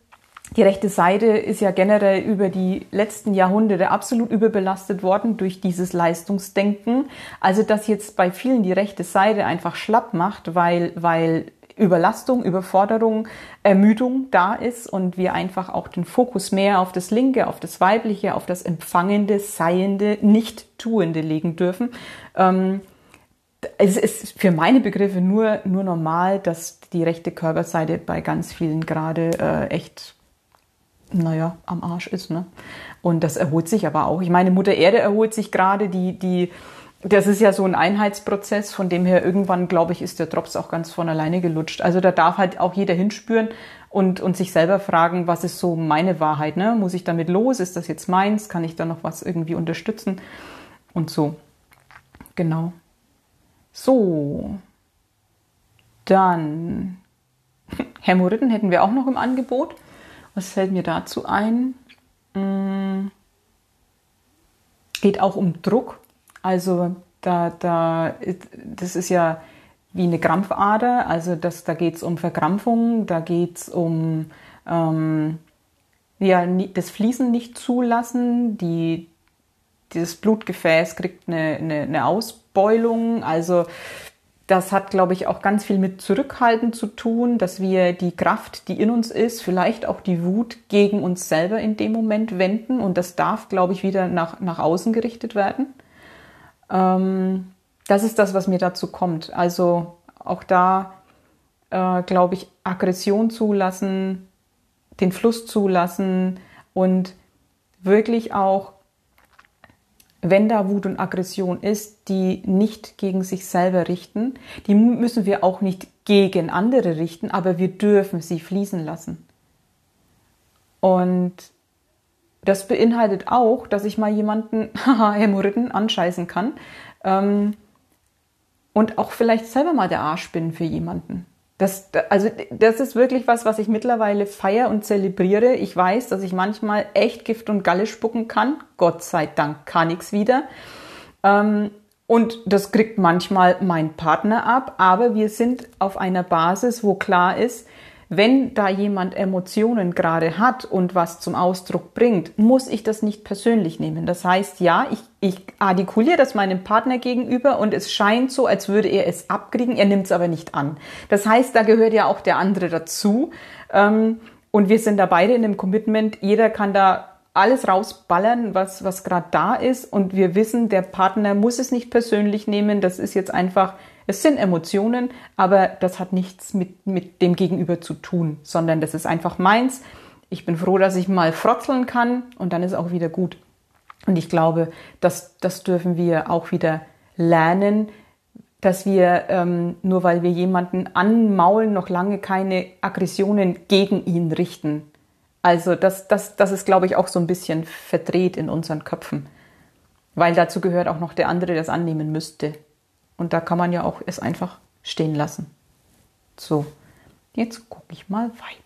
die rechte Seite ist ja generell über die letzten Jahrhunderte absolut überbelastet worden durch dieses Leistungsdenken. Also dass jetzt bei vielen die rechte Seite einfach schlapp macht, weil, weil Überlastung, Überforderung, Ermüdung da ist und wir einfach auch den Fokus mehr auf das Linke, auf das Weibliche, auf das Empfangende, Seiende, Nicht-Tuende legen dürfen. Ähm, es ist für meine Begriffe nur, nur normal, dass die rechte Körperseite bei ganz vielen gerade äh, echt naja, am Arsch ist. Ne? Und das erholt sich aber auch. Ich meine, Mutter Erde erholt sich gerade, die, die, das ist ja so ein Einheitsprozess, von dem her irgendwann, glaube ich, ist der Drops auch ganz von alleine gelutscht. Also da darf halt auch jeder hinspüren und, und sich selber fragen, was ist so meine Wahrheit? Ne? Muss ich damit los? Ist das jetzt meins? Kann ich da noch was irgendwie unterstützen? Und so. Genau. So. Dann Hämorrhoiden hätten wir auch noch im Angebot. Was fällt mir dazu ein? Mm. Geht auch um Druck. Also da, da, das ist ja wie eine Krampfader. Also das, da geht es um Verkrampfung, da geht es um ähm, ja, das Fließen nicht zulassen. Die, dieses Blutgefäß kriegt eine, eine, eine Ausbeulung. Also das hat, glaube ich, auch ganz viel mit Zurückhalten zu tun, dass wir die Kraft, die in uns ist, vielleicht auch die Wut gegen uns selber in dem Moment wenden. Und das darf, glaube ich, wieder nach, nach außen gerichtet werden. Ähm, das ist das, was mir dazu kommt. Also auch da, äh, glaube ich, Aggression zulassen, den Fluss zulassen und wirklich auch wenn da Wut und Aggression ist, die nicht gegen sich selber richten, die müssen wir auch nicht gegen andere richten, aber wir dürfen sie fließen lassen. Und das beinhaltet auch, dass ich mal jemanden, haha, Hämorrhoiden anscheißen kann ähm, und auch vielleicht selber mal der Arsch bin für jemanden. Das, also das ist wirklich was, was ich mittlerweile feiere und zelebriere. Ich weiß, dass ich manchmal echt Gift und Galle spucken kann. Gott sei Dank kann ich's wieder. Ähm, und das kriegt manchmal mein Partner ab, aber wir sind auf einer Basis, wo klar ist, wenn da jemand Emotionen gerade hat und was zum Ausdruck bringt, muss ich das nicht persönlich nehmen. Das heißt, ja, ich, ich artikuliere das meinem Partner gegenüber und es scheint so, als würde er es abkriegen, er nimmt es aber nicht an. Das heißt, da gehört ja auch der andere dazu. Ähm, und wir sind da beide in einem Commitment. Jeder kann da alles rausballern, was, was gerade da ist. Und wir wissen, der Partner muss es nicht persönlich nehmen. Das ist jetzt einfach es sind Emotionen, aber das hat nichts mit, mit dem Gegenüber zu tun, sondern das ist einfach meins. Ich bin froh, dass ich mal frotzeln kann und dann ist auch wieder gut. Und ich glaube, das, das dürfen wir auch wieder lernen, dass wir ähm, nur weil wir jemanden anmaulen, noch lange keine Aggressionen gegen ihn richten. Also das, das, das ist, glaube ich, auch so ein bisschen verdreht in unseren Köpfen. Weil dazu gehört auch noch der andere, der das annehmen müsste. Und da kann man ja auch es einfach stehen lassen. So, jetzt gucke ich mal weiter.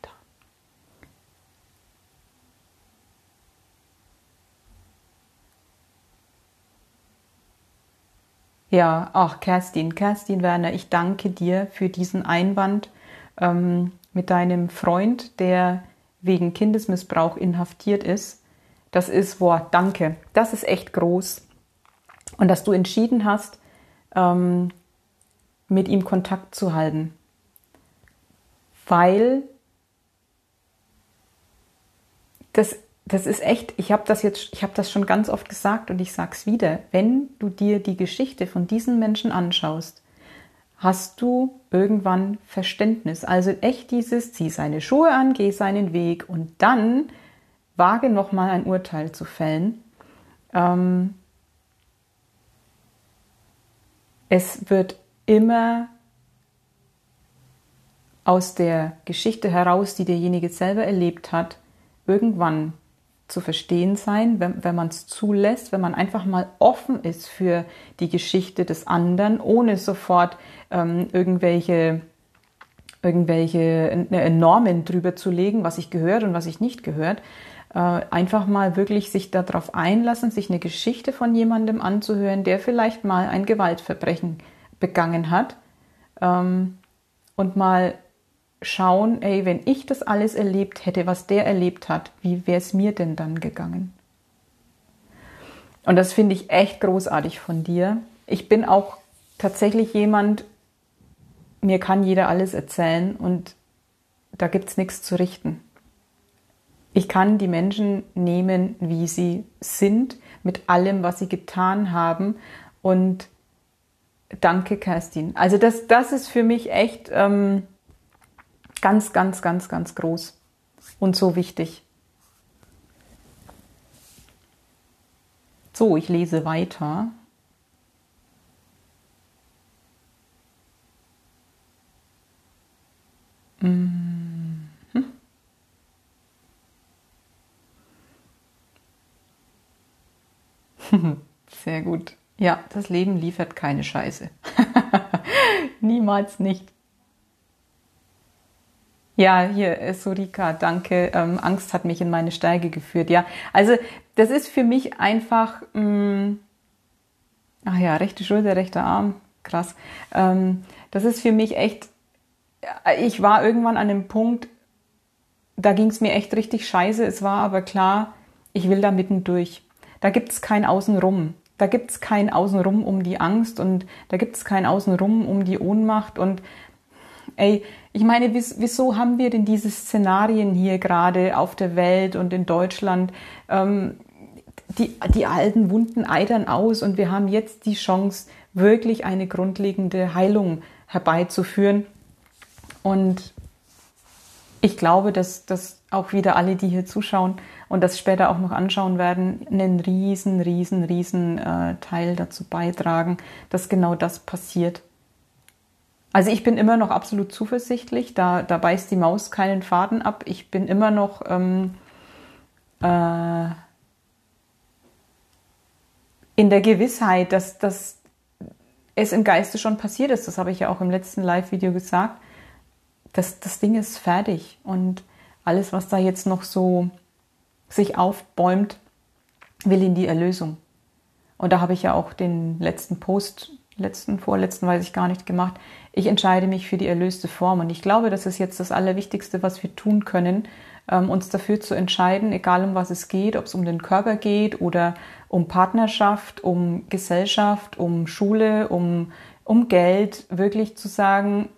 Ja, ach Kerstin, Kerstin Werner, ich danke dir für diesen Einwand. Ähm, mit deinem Freund, der wegen Kindesmissbrauch inhaftiert ist. Das ist, boah, danke. Das ist echt groß. Und dass du entschieden hast, ähm, mit ihm Kontakt zu halten. Weil das, das ist echt, ich habe das jetzt, ich habe das schon ganz oft gesagt und ich sage es wieder, wenn du dir die Geschichte von diesen Menschen anschaust, hast du irgendwann Verständnis. Also echt dieses, zieh seine Schuhe an, geh seinen Weg und dann wage nochmal ein Urteil zu fällen. Ähm, es wird immer aus der Geschichte heraus, die derjenige selber erlebt hat, irgendwann zu verstehen sein, wenn, wenn man es zulässt, wenn man einfach mal offen ist für die Geschichte des anderen, ohne sofort ähm, irgendwelche, irgendwelche Normen drüber zu legen, was ich gehört und was ich nicht gehört. Äh, einfach mal wirklich sich darauf einlassen, sich eine Geschichte von jemandem anzuhören, der vielleicht mal ein Gewaltverbrechen begangen hat ähm, und mal schauen, ey, wenn ich das alles erlebt hätte, was der erlebt hat, wie wäre es mir denn dann gegangen? Und das finde ich echt großartig von dir. Ich bin auch tatsächlich jemand, mir kann jeder alles erzählen und da gibt es nichts zu richten. Ich kann die Menschen nehmen, wie sie sind, mit allem, was sie getan haben. Und danke, Kerstin. Also das, das ist für mich echt ähm, Ganz, ganz, ganz, ganz groß und so wichtig. So, ich lese weiter. Mhm. Sehr gut. Ja, das Leben liefert keine Scheiße. Niemals nicht. Ja, hier, äh, Surika, danke. Ähm, Angst hat mich in meine Steige geführt. Ja, also das ist für mich einfach, mh, mm, ach ja, rechte Schulter, rechter Arm, krass. Ähm, das ist für mich echt, äh, ich war irgendwann an einem Punkt, da ging es mir echt richtig scheiße. Es war aber klar, ich will da mitten durch. Da gibt es kein Außenrum. Da gibt es kein Außenrum um die Angst und da gibt es kein Außenrum um die Ohnmacht und ey, ich meine, wieso haben wir denn diese Szenarien hier gerade auf der Welt und in Deutschland? Ähm, die, die alten Wunden eitern aus und wir haben jetzt die Chance, wirklich eine grundlegende Heilung herbeizuführen. Und ich glaube, dass, dass auch wieder alle, die hier zuschauen und das später auch noch anschauen werden, einen riesen, riesen, riesen äh, Teil dazu beitragen, dass genau das passiert. Also ich bin immer noch absolut zuversichtlich, da, da beißt die Maus keinen Faden ab. Ich bin immer noch ähm, äh, in der Gewissheit, dass, dass es im Geiste schon passiert ist. Das habe ich ja auch im letzten Live-Video gesagt. Das, das Ding ist fertig und alles, was da jetzt noch so sich aufbäumt, will in die Erlösung. Und da habe ich ja auch den letzten Post letzten, vorletzten, weiß ich gar nicht gemacht. Ich entscheide mich für die erlöste Form. Und ich glaube, das ist jetzt das Allerwichtigste, was wir tun können, ähm, uns dafür zu entscheiden, egal um was es geht, ob es um den Körper geht oder um Partnerschaft, um Gesellschaft, um Schule, um, um Geld, wirklich zu sagen,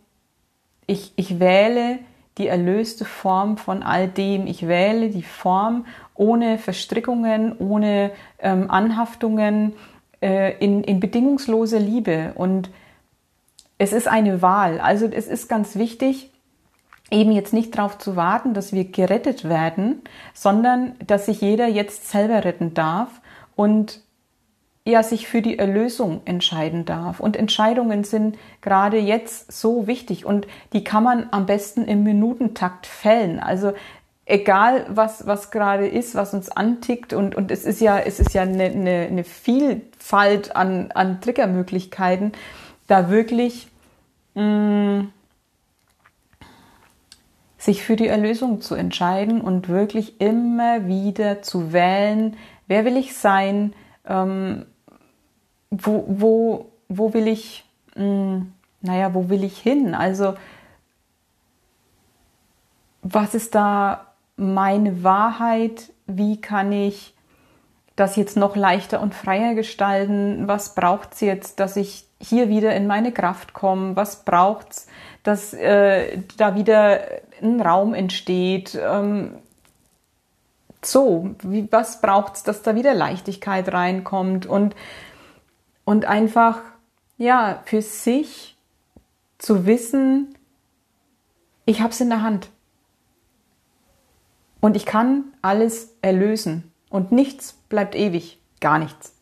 ich, ich wähle die erlöste Form von all dem. Ich wähle die Form ohne Verstrickungen, ohne ähm, Anhaftungen, äh, in, in bedingungslose Liebe. Und es ist eine Wahl. Also es ist ganz wichtig, eben jetzt nicht darauf zu warten, dass wir gerettet werden, sondern dass sich jeder jetzt selber retten darf und ja sich für die Erlösung entscheiden darf. Und Entscheidungen sind gerade jetzt so wichtig und die kann man am besten im Minutentakt fällen. Also egal was, was gerade ist, was uns antickt und, und es ist ja, es ist ja eine, eine, eine Vielfalt an, an Triggermöglichkeiten, da wirklich mm, sich für die Erlösung zu entscheiden und wirklich immer wieder zu wählen, wer will ich sein, ähm, wo, wo, wo will ich, mh, mm, naja, wo will ich hin? Also was ist da meine Wahrheit? Wie kann ich das jetzt noch leichter und freier gestalten? Was braucht es jetzt, dass ich hier wieder in meine Kraft komme? Was braucht es, dass äh, da wieder ein Raum entsteht? Ähm, so, wie, was braucht es, dass da wieder Leichtigkeit reinkommt und, und einfach, ja, für sich zu wissen, ich habe es in der Hand. Und ich kann alles erlösen. Und nichts bleibt ewig. Gar nichts.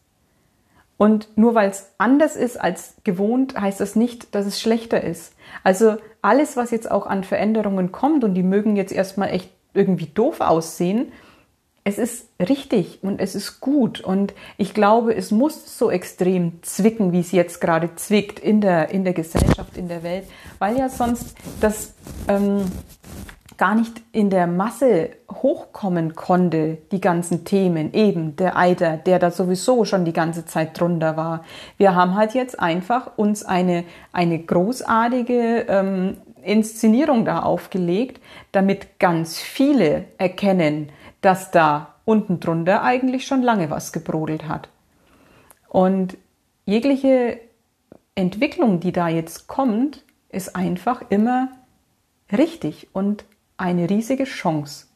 Und nur weil es anders ist als gewohnt, heißt das nicht, dass es schlechter ist. Also alles, was jetzt auch an Veränderungen kommt, und die mögen jetzt erstmal echt irgendwie doof aussehen, es ist richtig und es ist gut. Und ich glaube, es muss so extrem zwicken, wie es jetzt gerade zwickt in der, in der Gesellschaft, in der Welt, weil ja sonst das ähm, gar nicht in der Masse hochkommen konnte, die ganzen Themen, eben der Eiter, der da sowieso schon die ganze Zeit drunter war. Wir haben halt jetzt einfach uns eine, eine großartige ähm, Inszenierung da aufgelegt, damit ganz viele erkennen, dass da unten drunter eigentlich schon lange was gebrodelt hat. Und jegliche Entwicklung, die da jetzt kommt, ist einfach immer richtig und eine riesige Chance.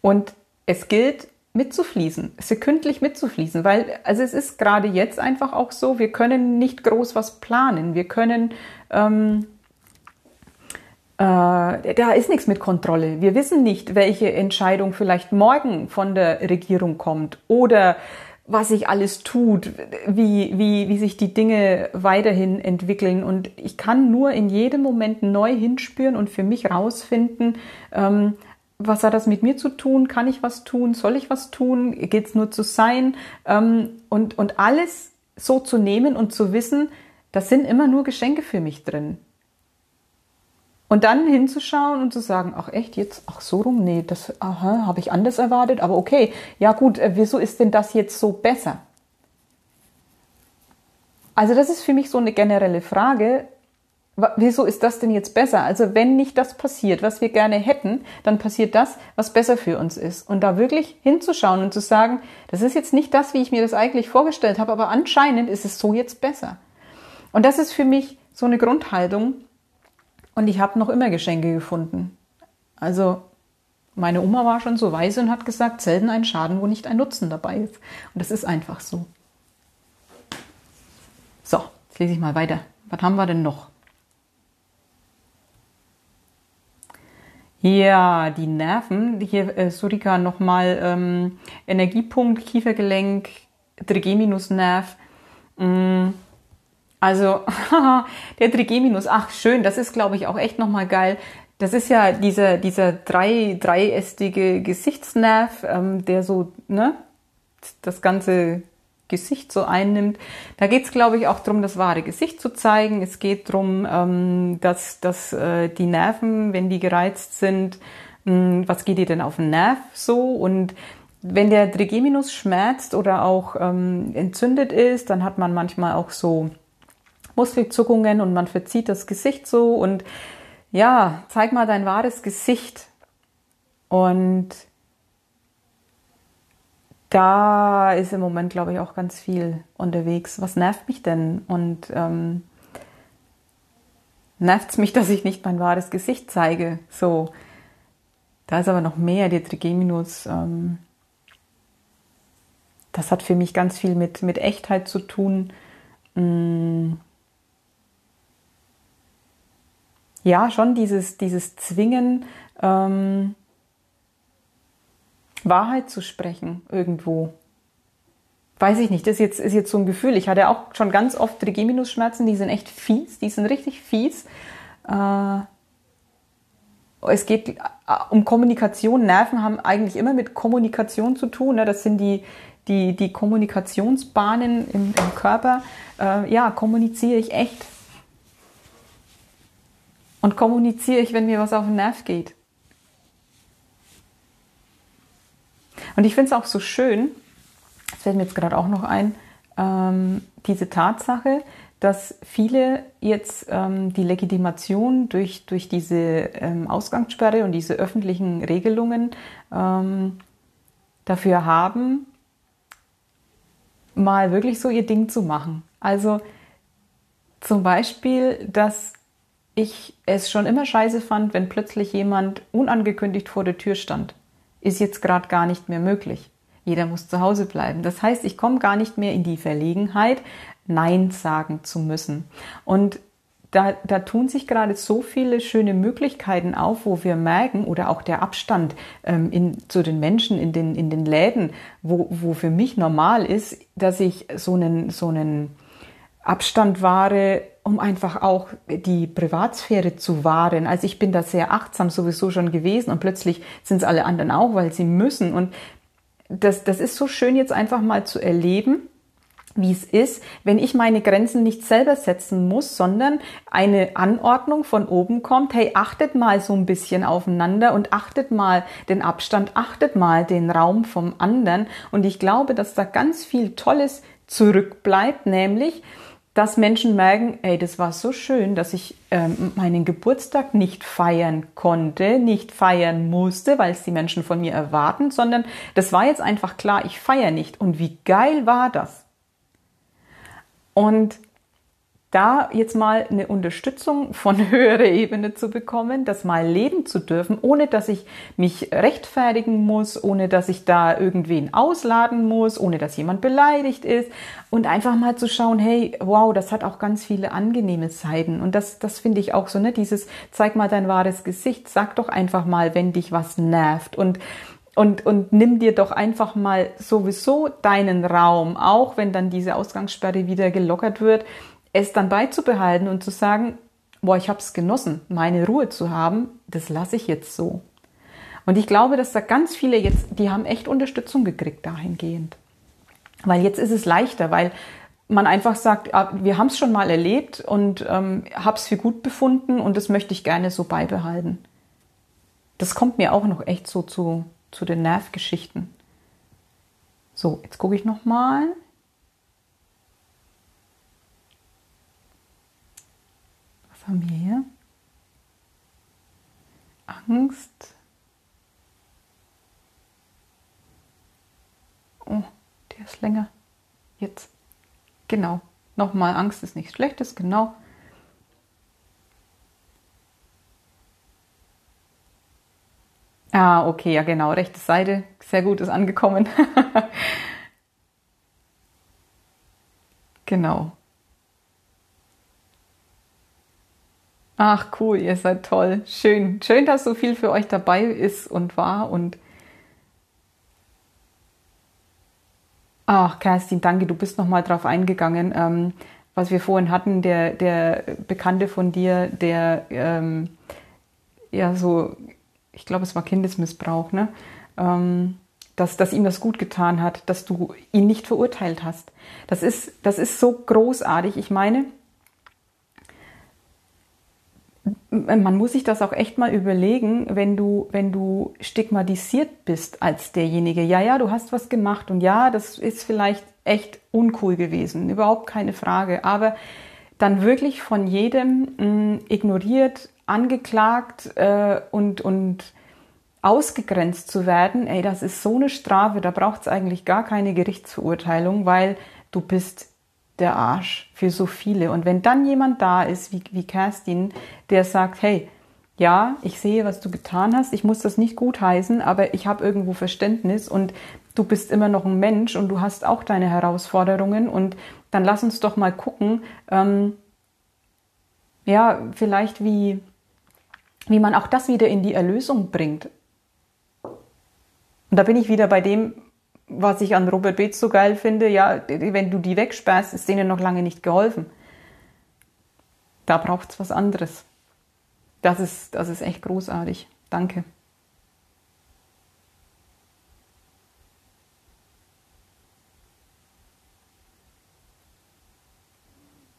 Und es gilt mitzufließen, sekündlich mitzufließen, weil also es ist gerade jetzt einfach auch so, wir können nicht groß was planen, wir können ähm, äh, da ist nichts mit Kontrolle. Wir wissen nicht, welche Entscheidung vielleicht morgen von der Regierung kommt oder was sich alles tut, wie, wie, wie sich die Dinge weiterhin entwickeln. Und ich kann nur in jedem Moment neu hinspüren und für mich rausfinden, ähm, was hat das mit mir zu tun? Kann ich was tun? Soll ich was tun? Geht es nur zu sein? Ähm, und, und alles so zu nehmen und zu wissen, das sind immer nur Geschenke für mich drin. Und dann hinzuschauen und zu sagen, ach echt, jetzt, ach so rum, nee, das habe ich anders erwartet, aber okay, ja gut, äh, wieso ist denn das jetzt so besser? Also das ist für mich so eine generelle Frage, wieso ist das denn jetzt besser? Also wenn nicht das passiert, was wir gerne hätten, dann passiert das, was besser für uns ist. Und da wirklich hinzuschauen und zu sagen, das ist jetzt nicht das, wie ich mir das eigentlich vorgestellt habe, aber anscheinend ist es so jetzt besser. Und das ist für mich so eine Grundhaltung, und ich habe noch immer Geschenke gefunden. Also meine Oma war schon so weise und hat gesagt, selten ein Schaden, wo nicht ein Nutzen dabei ist. Und das ist einfach so. So, jetzt lese ich mal weiter. Was haben wir denn noch? Ja, die Nerven. Hier äh, Surika nochmal ähm, Energiepunkt, Kiefergelenk, Trigeminusnerv. Mm, also der Trigeminus, ach schön, das ist glaube ich auch echt nochmal geil. Das ist ja dieser, dieser drei, dreiästige Gesichtsnerv, ähm, der so ne, das ganze Gesicht so einnimmt. Da geht es, glaube ich, auch darum, das wahre Gesicht zu zeigen. Es geht darum, ähm, dass, dass äh, die Nerven, wenn die gereizt sind, mh, hm, was geht dir denn auf den Nerv so? Und wenn der Trigeminus schmerzt oder auch ähm, entzündet ist, dann hat man manchmal auch so Muskelzuckungen und man verzieht das Gesicht so und ja, zeig mal dein wahres Gesicht. Und da ist im Moment, glaube ich, auch ganz viel unterwegs. Was nervt mich denn? Und ähm, nervt es mich, dass ich nicht mein wahres Gesicht zeige? So, da ist aber noch mehr, die Trigeminus. Ähm, das hat für mich ganz viel mit, mit Echtheit zu tun. Mm, ja, schon dieses, dieses Zwingen, ähm, Wahrheit zu sprechen irgendwo. Weiß ich nicht, das ist jetzt, ist jetzt so ein Gefühl. Ich hatte auch schon ganz oft Trigeminusschmerzen, die sind echt fies, die sind richtig fies. Äh, es geht äh, um Kommunikation. Nerven haben eigentlich immer mit Kommunikation zu tun. Ne? Das sind die, die, die Kommunikationsbahnen im, im Körper. Äh, ja, kommuniziere ich echt und kommuniziere ich, wenn mir was auf den Nerv geht. Und ich finde es auch so schön, das fällt mir jetzt gerade auch noch ein, ähm, diese Tatsache, dass viele jetzt ähm, die Legitimation durch, durch diese ähm, Ausgangssperre und diese öffentlichen Regelungen ähm, dafür haben, mal wirklich so ihr Ding zu machen. Also zum Beispiel, dass ich es schon immer scheiße fand, wenn plötzlich jemand unangekündigt vor der Tür stand. Ist jetzt gerade gar nicht mehr möglich. Jeder muss zu Hause bleiben. Das heißt, ich komme gar nicht mehr in die Verlegenheit, Nein sagen zu müssen. Und da, da tun sich gerade so viele schöne Möglichkeiten auf, wo wir merken, oder auch der Abstand ähm, in, zu den Menschen in den, in den Läden, wo, wo für mich normal ist, dass ich so einen, so einen Abstand wahre, um einfach auch die Privatsphäre zu wahren. Also ich bin da sehr achtsam sowieso schon gewesen und plötzlich sind es alle anderen auch, weil sie müssen. Und das, das ist so schön jetzt einfach mal zu erleben, wie es ist, wenn ich meine Grenzen nicht selber setzen muss, sondern eine Anordnung von oben kommt, hey, achtet mal so ein bisschen aufeinander und achtet mal den Abstand, achtet mal den Raum vom anderen. Und ich glaube, dass da ganz viel Tolles zurückbleibt, nämlich, dass Menschen merken, ey, das war so schön, dass ich ähm, meinen Geburtstag nicht feiern konnte, nicht feiern musste, weil es die Menschen von mir erwarten, sondern das war jetzt einfach klar, ich feiere nicht. Und wie geil war das? Und da jetzt mal eine Unterstützung von höherer Ebene zu bekommen, das mal leben zu dürfen, ohne dass ich mich rechtfertigen muss, ohne dass ich da irgendwen ausladen muss, ohne dass jemand beleidigt ist. Und einfach mal zu schauen, hey, wow, das hat auch ganz viele angenehme Seiten. Und das, das finde ich auch so, ne, dieses zeig mal dein wahres Gesicht, sag doch einfach mal, wenn dich was nervt. Und und, und nimm dir doch einfach mal sowieso deinen Raum, auch wenn dann diese Ausgangssperre wieder gelockert wird, es dann beizubehalten und zu sagen, boah, ich habe es genossen, meine Ruhe zu haben, das lasse ich jetzt so. Und ich glaube, dass da ganz viele jetzt, die haben echt Unterstützung gekriegt dahingehend. Weil jetzt ist es leichter, weil man einfach sagt, ah, wir haben es schon mal erlebt und ähm, habe es für gut befunden und das möchte ich gerne so beibehalten. Das kommt mir auch noch echt so zu, zu den Nervgeschichten. So, jetzt gucke ich noch hier? Angst. Oh, der ist länger. Jetzt. Genau. Nochmal, Angst ist nichts Schlechtes, genau. Ah, okay, ja genau, rechte Seite, sehr gut, ist angekommen. genau. Ach cool, ihr seid toll. Schön. Schön, dass so viel für euch dabei ist und war und Ach, Kerstin, danke, du bist nochmal drauf eingegangen, ähm, was wir vorhin hatten, der, der Bekannte von dir, der ähm, ja so ich glaube, es war Kindesmissbrauch, ne? Ähm, dass, dass ihm das gut getan hat, dass du ihn nicht verurteilt hast. Das ist, das ist so großartig. Ich meine, man muss sich das auch echt mal überlegen, wenn du, wenn du stigmatisiert bist als derjenige. Ja, ja, du hast was gemacht und ja, das ist vielleicht echt uncool gewesen, überhaupt keine Frage. Aber dann wirklich von jedem mh, mm, ignoriert, angeklagt äh, und, und ausgegrenzt zu werden, ey, das ist so eine Strafe, da braucht es eigentlich gar keine Gerichtsverurteilung, weil du bist der Arsch für so viele. Und wenn dann jemand da ist, wie, wie Kerstin, der sagt, hey, ja, ich sehe, was du getan hast, ich muss das nicht gutheißen, aber ich habe irgendwo Verständnis und du bist immer noch ein Mensch und du hast auch deine Herausforderungen und dann lass uns doch mal gucken, ähm, ja, vielleicht wie, wie man auch das wieder in die Erlösung bringt. Und da bin ich wieder bei dem, was ich an Robert Beetz so geil finde. Ja, wenn du die wegsperrst, ist denen noch lange nicht geholfen. Da braucht es was anderes. Das ist, das ist echt großartig. Danke.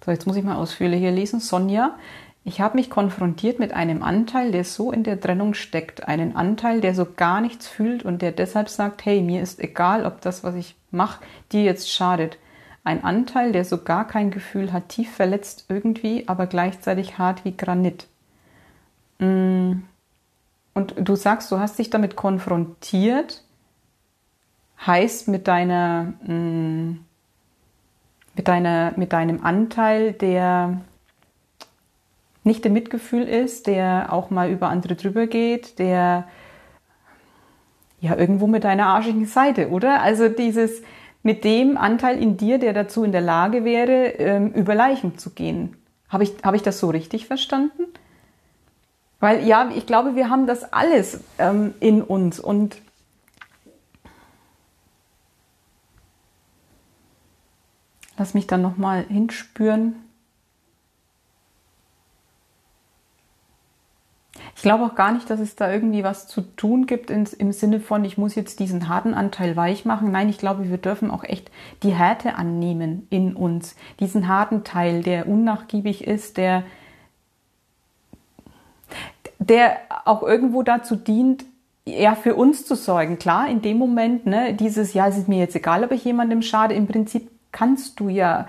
So, jetzt muss ich mal ausführlicher lesen. Sonja, ich habe mich konfrontiert mit einem Anteil, der so in der Trennung steckt. Einen Anteil, der so gar nichts fühlt und der deshalb sagt, hey, mir ist egal, ob das, was ich mache, dir jetzt schadet. ein Anteil, der so gar kein Gefühl hat, tief verletzt irgendwie, aber gleichzeitig hart wie Granit. Mm. Und du sagst, du hast dich damit konfrontiert, heißt mit deiner, mm, mit deiner, mit deinem Anteil, der nicht im Mitgefühl ist, der auch mal über andere drüber geht, der ja irgendwo mit deiner arschigen Seite, oder? Also dieses mit dem Anteil in dir, der dazu in der Lage wäre, ähm, über Leichen zu gehen. Habe ich, hab ich das so richtig verstanden? Weil ja, ich glaube, wir haben das alles ähm, in uns und lass mich dann nochmal hinspüren. Ich glaube auch gar nicht, dass es da irgendwie was zu tun gibt im, im Sinne von, ich muss jetzt diesen harten Anteil weich machen. Nein, ich glaube, wir dürfen auch echt die Härte annehmen in uns. Diesen harten Teil, der unnachgiebig ist, der, der auch irgendwo dazu dient, eher für uns zu sorgen. Klar, in dem Moment, ne, dieses, ja, es ist mir jetzt egal, ob ich jemandem schade, im Prinzip kannst du ja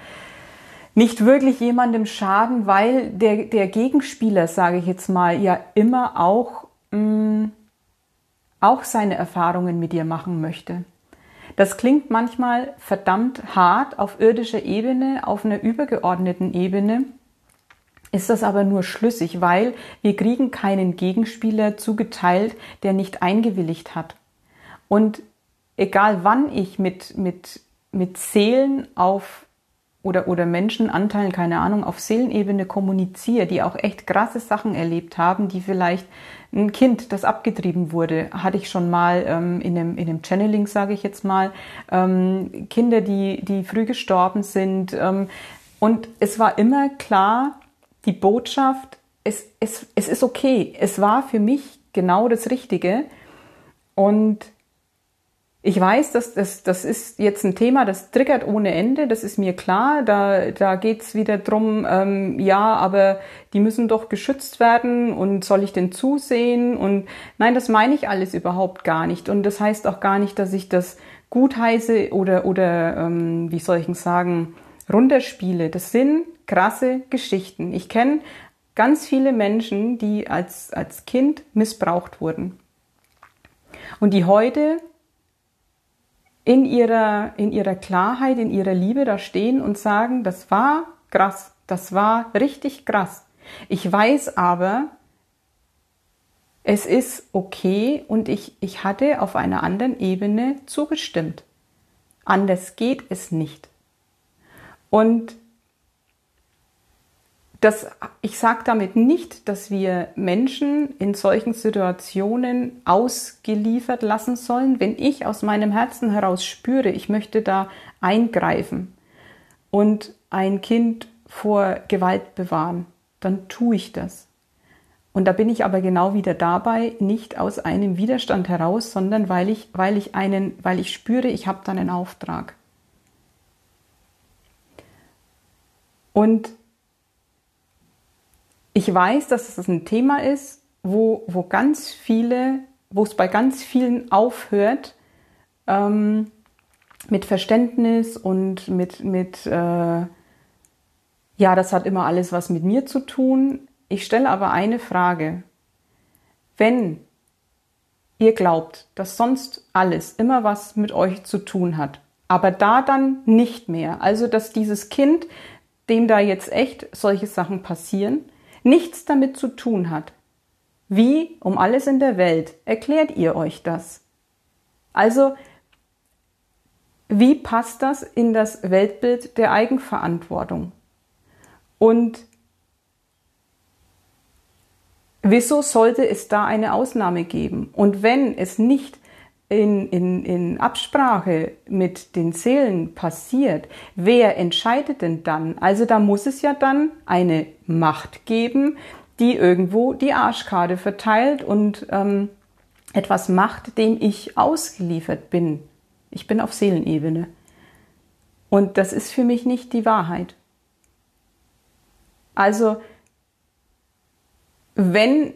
nicht wirklich jemandem schaden, weil der, der Gegenspieler, sage ich jetzt mal, ja immer auch, mh, mm, auch seine Erfahrungen mit dir machen möchte. Das klingt manchmal verdammt hart auf irdischer Ebene, auf einer übergeordneten Ebene ist das aber nur schlüssig, weil wir kriegen keinen Gegenspieler zugeteilt, der nicht eingewilligt hat. Und egal wann ich mit, mit, mit Seelen auf oder, oder Menschenanteilen, keine Ahnung, auf Seelenebene kommuniziere, die auch echt krasse Sachen erlebt haben, die vielleicht ein Kind, das abgetrieben wurde, hatte ich schon mal ähm, in, einem, in einem Channeling, sage ich jetzt mal, ähm, Kinder, die, die früh gestorben sind. Ähm, und es war immer klar, die Botschaft, es, es, es ist okay, es war für mich genau das Richtige. Und ich weiß, dass das, das ist jetzt ein Thema, das triggert ohne Ende, das ist mir klar. Da, da geht's wieder drum, ähm, ja, aber die müssen doch geschützt werden und soll ich denn zusehen? Und nein, das meine ich alles überhaupt gar nicht. Und das heißt auch gar nicht, dass ich das gut heiße oder, oder ähm, wie soll ich denn sagen, runterspiele. Das sind krasse Geschichten. Ich kenne ganz viele Menschen, die als, als Kind missbraucht wurden. Und die heute in ihrer, in ihrer Klarheit, in ihrer Liebe da stehen und sagen, das war krass, das war richtig krass. Ich weiß aber, es ist okay und ich, ich hatte auf einer anderen Ebene zugestimmt. Anders geht es nicht. Und das, ich sage damit nicht, dass wir Menschen in solchen Situationen ausgeliefert lassen sollen. Wenn ich aus meinem Herzen heraus spüre, ich möchte da eingreifen und ein Kind vor Gewalt bewahren, dann tue ich das. Und da bin ich aber genau wieder dabei, nicht aus einem Widerstand heraus, sondern weil ich, weil ich einen, weil ich spüre, ich habe dann einen Auftrag. Und ich weiß, dass es ein Thema ist, wo, wo ganz viele, wo es bei ganz vielen aufhört, ähm, mit Verständnis und mit, mit äh, ja, das hat immer alles was mit mir zu tun. Ich stelle aber eine Frage. Wenn ihr glaubt, dass sonst alles immer was mit euch zu tun hat, aber da dann nicht mehr, also dass dieses Kind, dem da jetzt echt solche Sachen passieren, nichts damit zu tun hat. Wie um alles in der Welt erklärt ihr euch das? Also, wie passt das in das Weltbild der Eigenverantwortung? Und wieso sollte es da eine Ausnahme geben? Und wenn es nicht in, in, in Absprache mit den Seelen passiert, wer entscheidet denn dann? Also da muss es ja dann eine Macht geben, die irgendwo die Arschkarte verteilt und ähm, etwas macht, dem ich ausgeliefert bin. Ich bin auf Seelenebene. Und das ist für mich nicht die Wahrheit. Also, wenn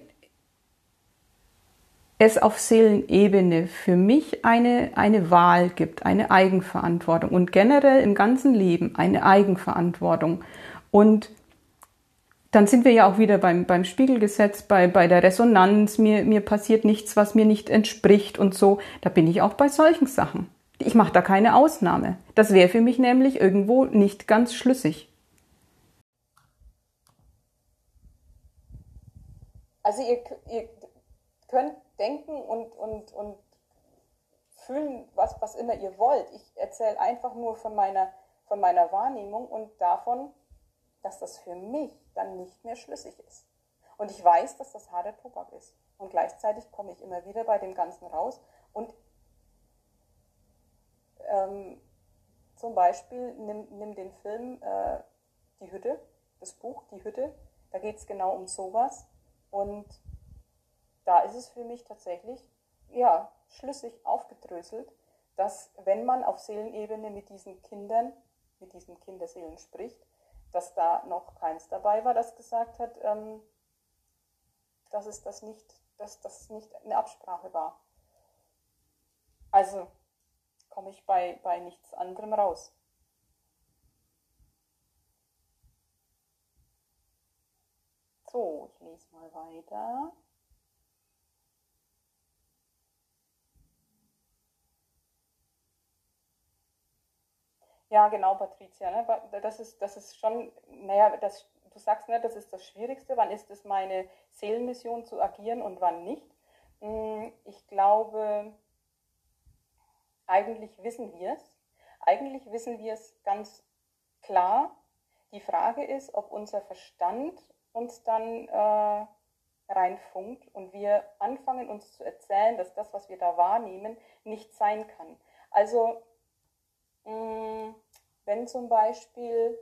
es auf Seelenebene für mich eine, eine Wahl gibt, eine Eigenverantwortung und generell im ganzen Leben eine Eigenverantwortung. Und dann sind wir ja auch wieder beim, beim Spiegelgesetz, bei, bei der Resonanz, mir, mir passiert nichts, was mir nicht entspricht und so. Da bin ich auch bei solchen Sachen. Ich mache da keine Ausnahme. Das wäre für mich nämlich irgendwo nicht ganz schlüssig. Also ihr, ihr könnt denken und, und, und fühlen, was, was immer ihr wollt. Ich erzähle einfach nur von meiner, von meiner Wahrnehmung und davon, dass das für mich dann nicht mehr schlüssig ist. Und ich weiß, dass das harter Tobak ist. Und gleichzeitig komme ich immer wieder bei dem Ganzen raus. Und ähm, zum Beispiel nimm, nimm den Film äh, Die Hütte, das Buch Die Hütte. Da geht es genau um sowas. Und da ist es für mich tatsächlich ja, schlüssig aufgedröselt, dass wenn man auf Seelenebene mit diesen Kindern, mit diesen Kinderseelen spricht, dass da noch keins dabei war, das gesagt hat, ähm, dass es das nicht, dass das nicht eine Absprache war. Also komme ich bei, bei nichts anderem raus. So, ich lese mal weiter. Ja, genau, Patricia. Ne? Das, ist, das ist schon, naja, das, du sagst, ne, das ist das Schwierigste. Wann ist es meine Seelenmission zu agieren und wann nicht? Hm, ich glaube, eigentlich wissen wir es. Eigentlich wissen wir es ganz klar. Die Frage ist, ob unser Verstand uns dann äh, reinfunkt und wir anfangen uns zu erzählen, dass das, was wir da wahrnehmen, nicht sein kann. Also hm, wenn zum Beispiel,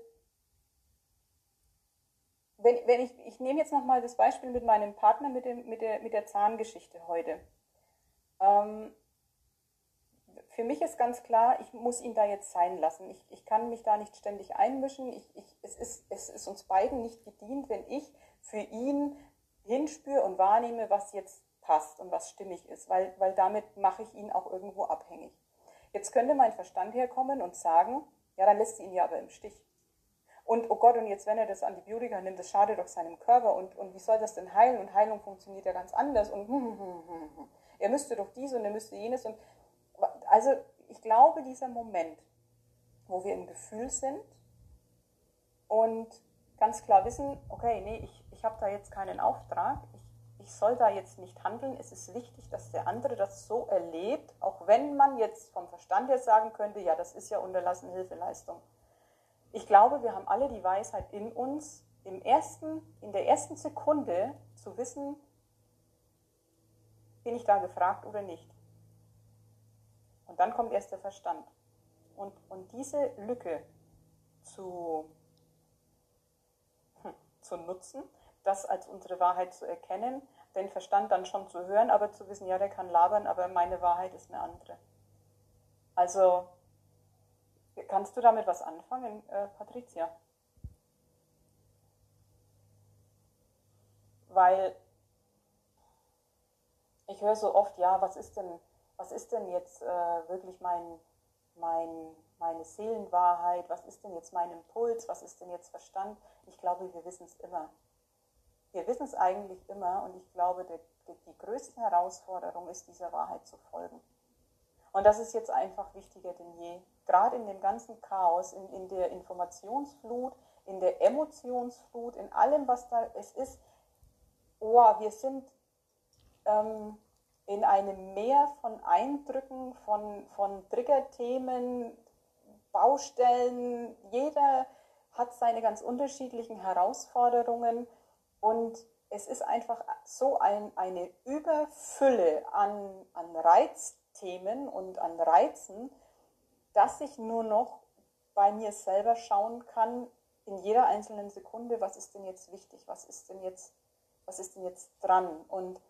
wenn, wenn ich, ich nehme jetzt nochmal das Beispiel mit meinem Partner mit, dem, mit, der, mit der Zahngeschichte heute. Ähm, für mich ist ganz klar, ich muss ihn da jetzt sein lassen. Ich, ich kann mich da nicht ständig einmischen. Ich, ich, es, ist, es ist uns beiden nicht gedient, wenn ich für ihn hinspüre und wahrnehme, was jetzt passt und was stimmig ist, weil, weil damit mache ich ihn auch irgendwo abhängig. Jetzt könnte mein Verstand herkommen und sagen, ja, dann lässt sie ihn ja aber im Stich. Und oh Gott, und jetzt, wenn er das Antibiotika nimmt, das schadet doch seinem Körper. Und, und wie soll das denn heilen? Und Heilung funktioniert ja ganz anders. Und hm, hm, hm, er müsste doch dies und er müsste jenes. Und also ich glaube, dieser Moment, wo wir im Gefühl sind und ganz klar wissen, okay, nee, ich, ich habe da jetzt keinen Auftrag, ich ich soll da jetzt nicht handeln. Es ist wichtig, dass der andere das so erlebt, auch wenn man jetzt vom Verstand her sagen könnte, ja, das ist ja unterlassene Hilfeleistung. Ich glaube, wir haben alle die Weisheit in uns, im ersten, in der ersten Sekunde zu wissen, bin ich da gefragt oder nicht. Und dann kommt erst der Verstand. Und, und diese Lücke zu, hm, zu nutzen, das als unsere Wahrheit zu erkennen, den Verstand dann schon zu hören, aber zu wissen, ja, der kann labern, aber meine Wahrheit ist eine andere. Also, kannst du damit was anfangen, äh, Patricia? Weil ich höre so oft, ja, was ist denn, was ist denn jetzt äh, wirklich mein, mein, meine Seelenwahrheit, was ist denn jetzt mein Impuls, was ist denn jetzt Verstand? Ich glaube, wir wissen es immer. Wir wissen es eigentlich immer und ich glaube, die, die größte Herausforderung ist, dieser Wahrheit zu folgen. Und das ist jetzt einfach wichtiger denn je. Gerade in dem ganzen Chaos, in, in der Informationsflut, in der Emotionsflut, in allem, was da es ist. Oh, wir sind ähm, in einem Meer von Eindrücken, von, von Triggerthemen, Baustellen. Jeder hat seine ganz unterschiedlichen Herausforderungen. Und es ist einfach so ein, eine Überfülle an, an Reizthemen und an Reizen, dass ich nur noch bei mir selber schauen kann, in jeder einzelnen Sekunde, was ist denn jetzt wichtig, was ist denn jetzt, was ist denn jetzt dran? Und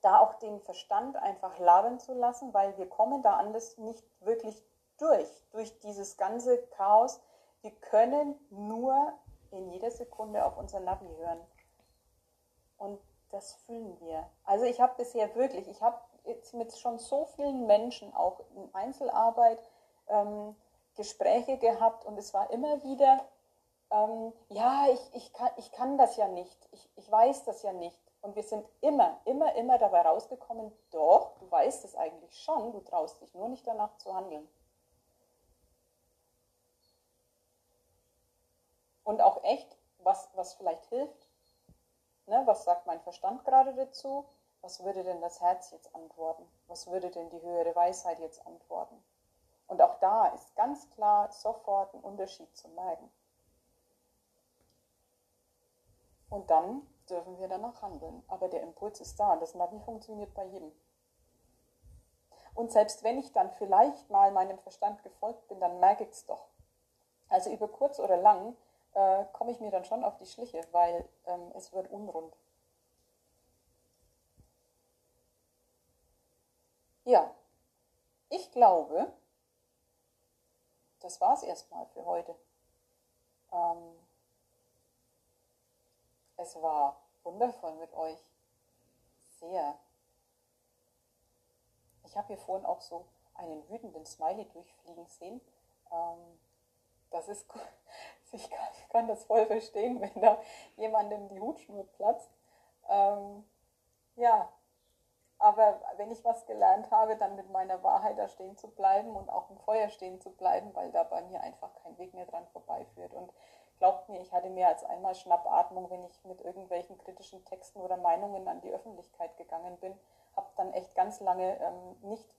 da auch den Verstand einfach labern zu lassen, weil wir kommen da anders nicht wirklich durch, durch dieses ganze Chaos. Wir können nur in jeder Sekunde auf unser Navi hören. Und das fühlen wir. Also ich habe bisher wirklich, ich habe jetzt mit schon so vielen Menschen auch in Einzelarbeit ähm, Gespräche gehabt und es war immer wieder, ähm, ja, ich, ich, kann, ich kann das ja nicht, ich, ich weiß das ja nicht. Und wir sind immer, immer, immer dabei rausgekommen, doch, du weißt es eigentlich schon, du traust dich nur nicht danach zu handeln. Und auch echt, was, was vielleicht hilft, ne, was sagt mein Verstand gerade dazu, was würde denn das Herz jetzt antworten, was würde denn die höhere Weisheit jetzt antworten. Und auch da ist ganz klar sofort ein Unterschied zu merken. Und dann dürfen wir danach handeln. Aber der Impuls ist da. Das Navi funktioniert bei jedem. Und selbst wenn ich dann vielleicht mal meinem Verstand gefolgt bin, dann merke ich es doch. Also über kurz oder lang äh, komme ich mir dann schon auf die Schliche, weil ähm, es wird unrund. Ja, ich glaube, das war es erstmal für heute. Ähm, es war wundervoll mit euch. Sehr. Ich habe hier vorhin auch so einen wütenden Smiley durchfliegen sehen. Ähm, das ist gut. Ich kann, kann, das voll verstehen, wenn da jemandem die Hutschnur platzt. Ähm, ja, aber wenn ich was gelernt habe, dann mit meiner Wahrheit da stehen zu bleiben und auch im Feuer stehen zu bleiben, weil da bei mir einfach kein Weg mehr dran vorbeiführt. Und Glaubt mir, ich hatte mehr als einmal Schnappatmung, wenn ich mit irgendwelchen kritischen Texten oder Meinungen an die Öffentlichkeit gegangen bin. Habe dann echt ganz lange ähm, nicht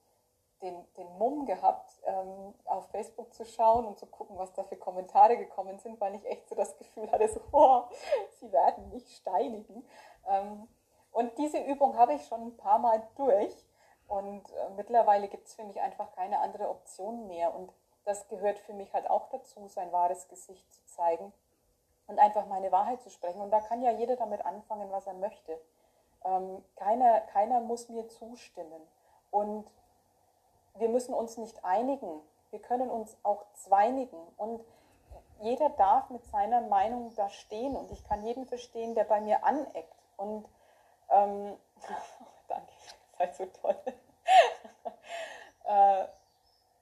den, den Mumm gehabt, ähm, auf Facebook zu schauen und zu gucken, was da für Kommentare gekommen sind, weil ich echt so das Gefühl hatte, so, oh, sie werden mich steinigen. Ähm, und diese Übung habe ich schon ein paar Mal durch und äh, mittlerweile gibt es für mich einfach keine andere Option mehr. Und das gehört für mich halt auch dazu, sein wahres Gesicht zu zeigen und einfach meine Wahrheit zu sprechen. Und da kann ja jeder damit anfangen, was er möchte. Ähm, keiner, keiner muss mir zustimmen. Und wir müssen uns nicht einigen. Wir können uns auch zweinigen. Und jeder darf mit seiner Meinung da stehen. Und ich kann jeden verstehen, der bei mir aneckt. Und ähm, danke, seid so toll. äh,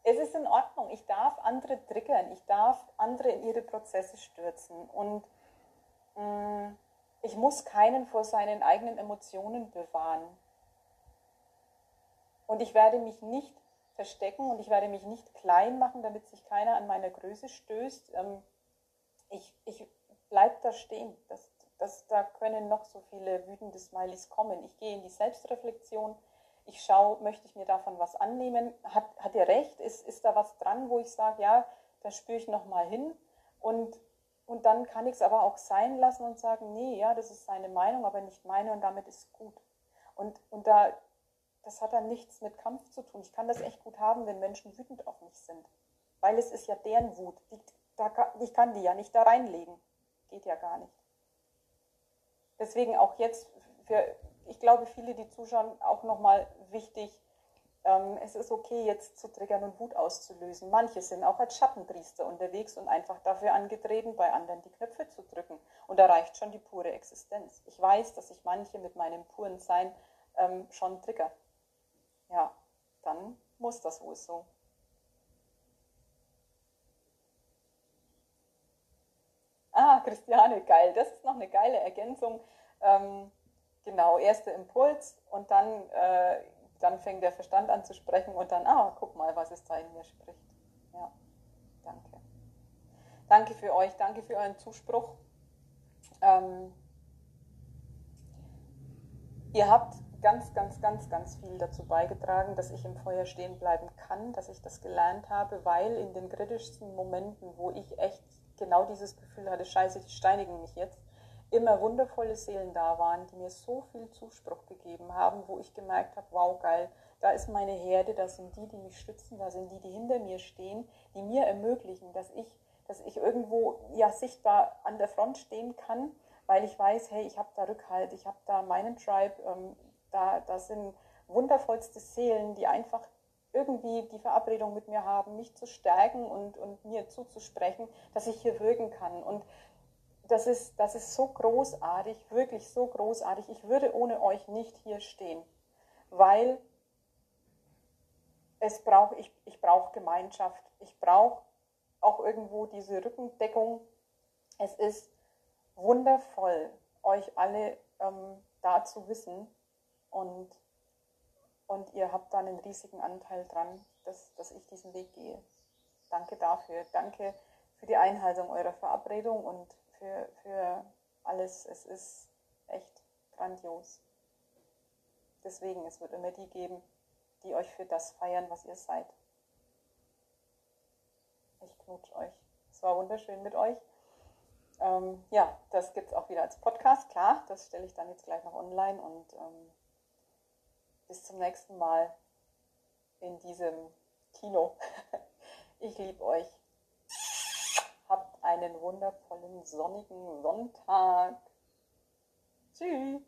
es ist in Ordnung. Ich darf andere triggern. Ich darf andere in ihre Prozesse stürzen. Und mh, mm, ich muss keinen vor seinen eigenen Emotionen bewahren. Und ich werde mich nicht verstecken und ich werde mich nicht klein machen, damit sich keiner an meiner Größe stößt. Ähm, ich ich bleibe da stehen. Das, das, da können noch so viele wütende Smileys kommen. Ich gehe in die Selbstreflexion ich schaue, möchte ich mir davon was annehmen? Hat, hat er recht? Ist, ist da was dran, wo ich sage, ja, da spüre ich nochmal hin? Und, und dann kann ich es aber auch sein lassen und sagen, nee, ja, das ist seine Meinung, aber nicht meine und damit ist gut. Und, und da, das hat dann nichts mit Kampf zu tun. Ich kann das echt gut haben, wenn Menschen wütend auf mich sind. Weil es ist ja deren Wut. Die, da, ich kann die ja nicht da reinlegen. Geht ja gar nicht. Deswegen auch jetzt für ich glaube, viele, die zuschauen, auch nochmal wichtig, ähm, es ist okay, jetzt zu triggern und Wut auszulösen. Manche sind auch als Schattenpriester unterwegs und einfach dafür angetreten, bei anderen die Knöpfe zu drücken. Und da reicht schon die pure Existenz. Ich weiß, dass ich manche mit meinem puren Sein ähm, schon trigger. Ja, dann muss das wohl so. Ah, Christiane, geil. Das ist noch eine geile Ergänzung. Ähm, Genau, erster Impuls und dann, äh, dann fängt der Verstand an zu sprechen und dann, ah, guck mal, was es da in mir spricht. Ja, danke. Danke für euch, danke für euren Zuspruch. Ähm, ihr habt ganz, ganz, ganz, ganz viel dazu beigetragen, dass ich im Feuer stehen bleiben kann, dass ich das gelernt habe, weil in den kritischsten Momenten, wo ich echt genau dieses Gefühl hatte, scheiße, die steinigen mich jetzt, immer wundervolle Seelen da waren, die mir so viel Zuspruch gegeben haben, wo ich gemerkt habe, wow, geil, da ist meine Herde, da sind die, die mich stützen, da sind die, die hinter mir stehen, die mir ermöglichen, dass ich, dass ich irgendwo ja sichtbar an der Front stehen kann, weil ich weiß, hey, ich habe da Rückhalt, ich habe da meinen Tribe, ähm, da, da sind wundervollste Seelen, die einfach irgendwie die Verabredung mit mir haben, mich zu stärken und, und mir zuzusprechen, dass ich hier wirken kann. Und das ist, das ist so großartig, wirklich so großartig. Ich würde ohne euch nicht hier stehen, weil es braucht, ich, ich brauche Gemeinschaft. Ich brauche auch irgendwo diese Rückendeckung. Es ist wundervoll, euch alle ähm, da zu wissen und, und ihr habt da einen riesigen Anteil dran, dass, dass ich diesen Weg gehe. Danke dafür. Danke für die Einhaltung eurer Verabredung und für, für alles. Es ist echt grandios. Deswegen, es wird immer die geben, die euch für das feiern, was ihr seid. Ich knutsch euch. Es war wunderschön mit euch. Ähm, ja, das gibt es auch wieder als Podcast, klar. Das stelle ich dann jetzt gleich noch online und ähm, bis zum nächsten Mal in diesem Kino. Ich liebe euch. Habt einen wundervollen sonnigen Sonntag. Tschüss.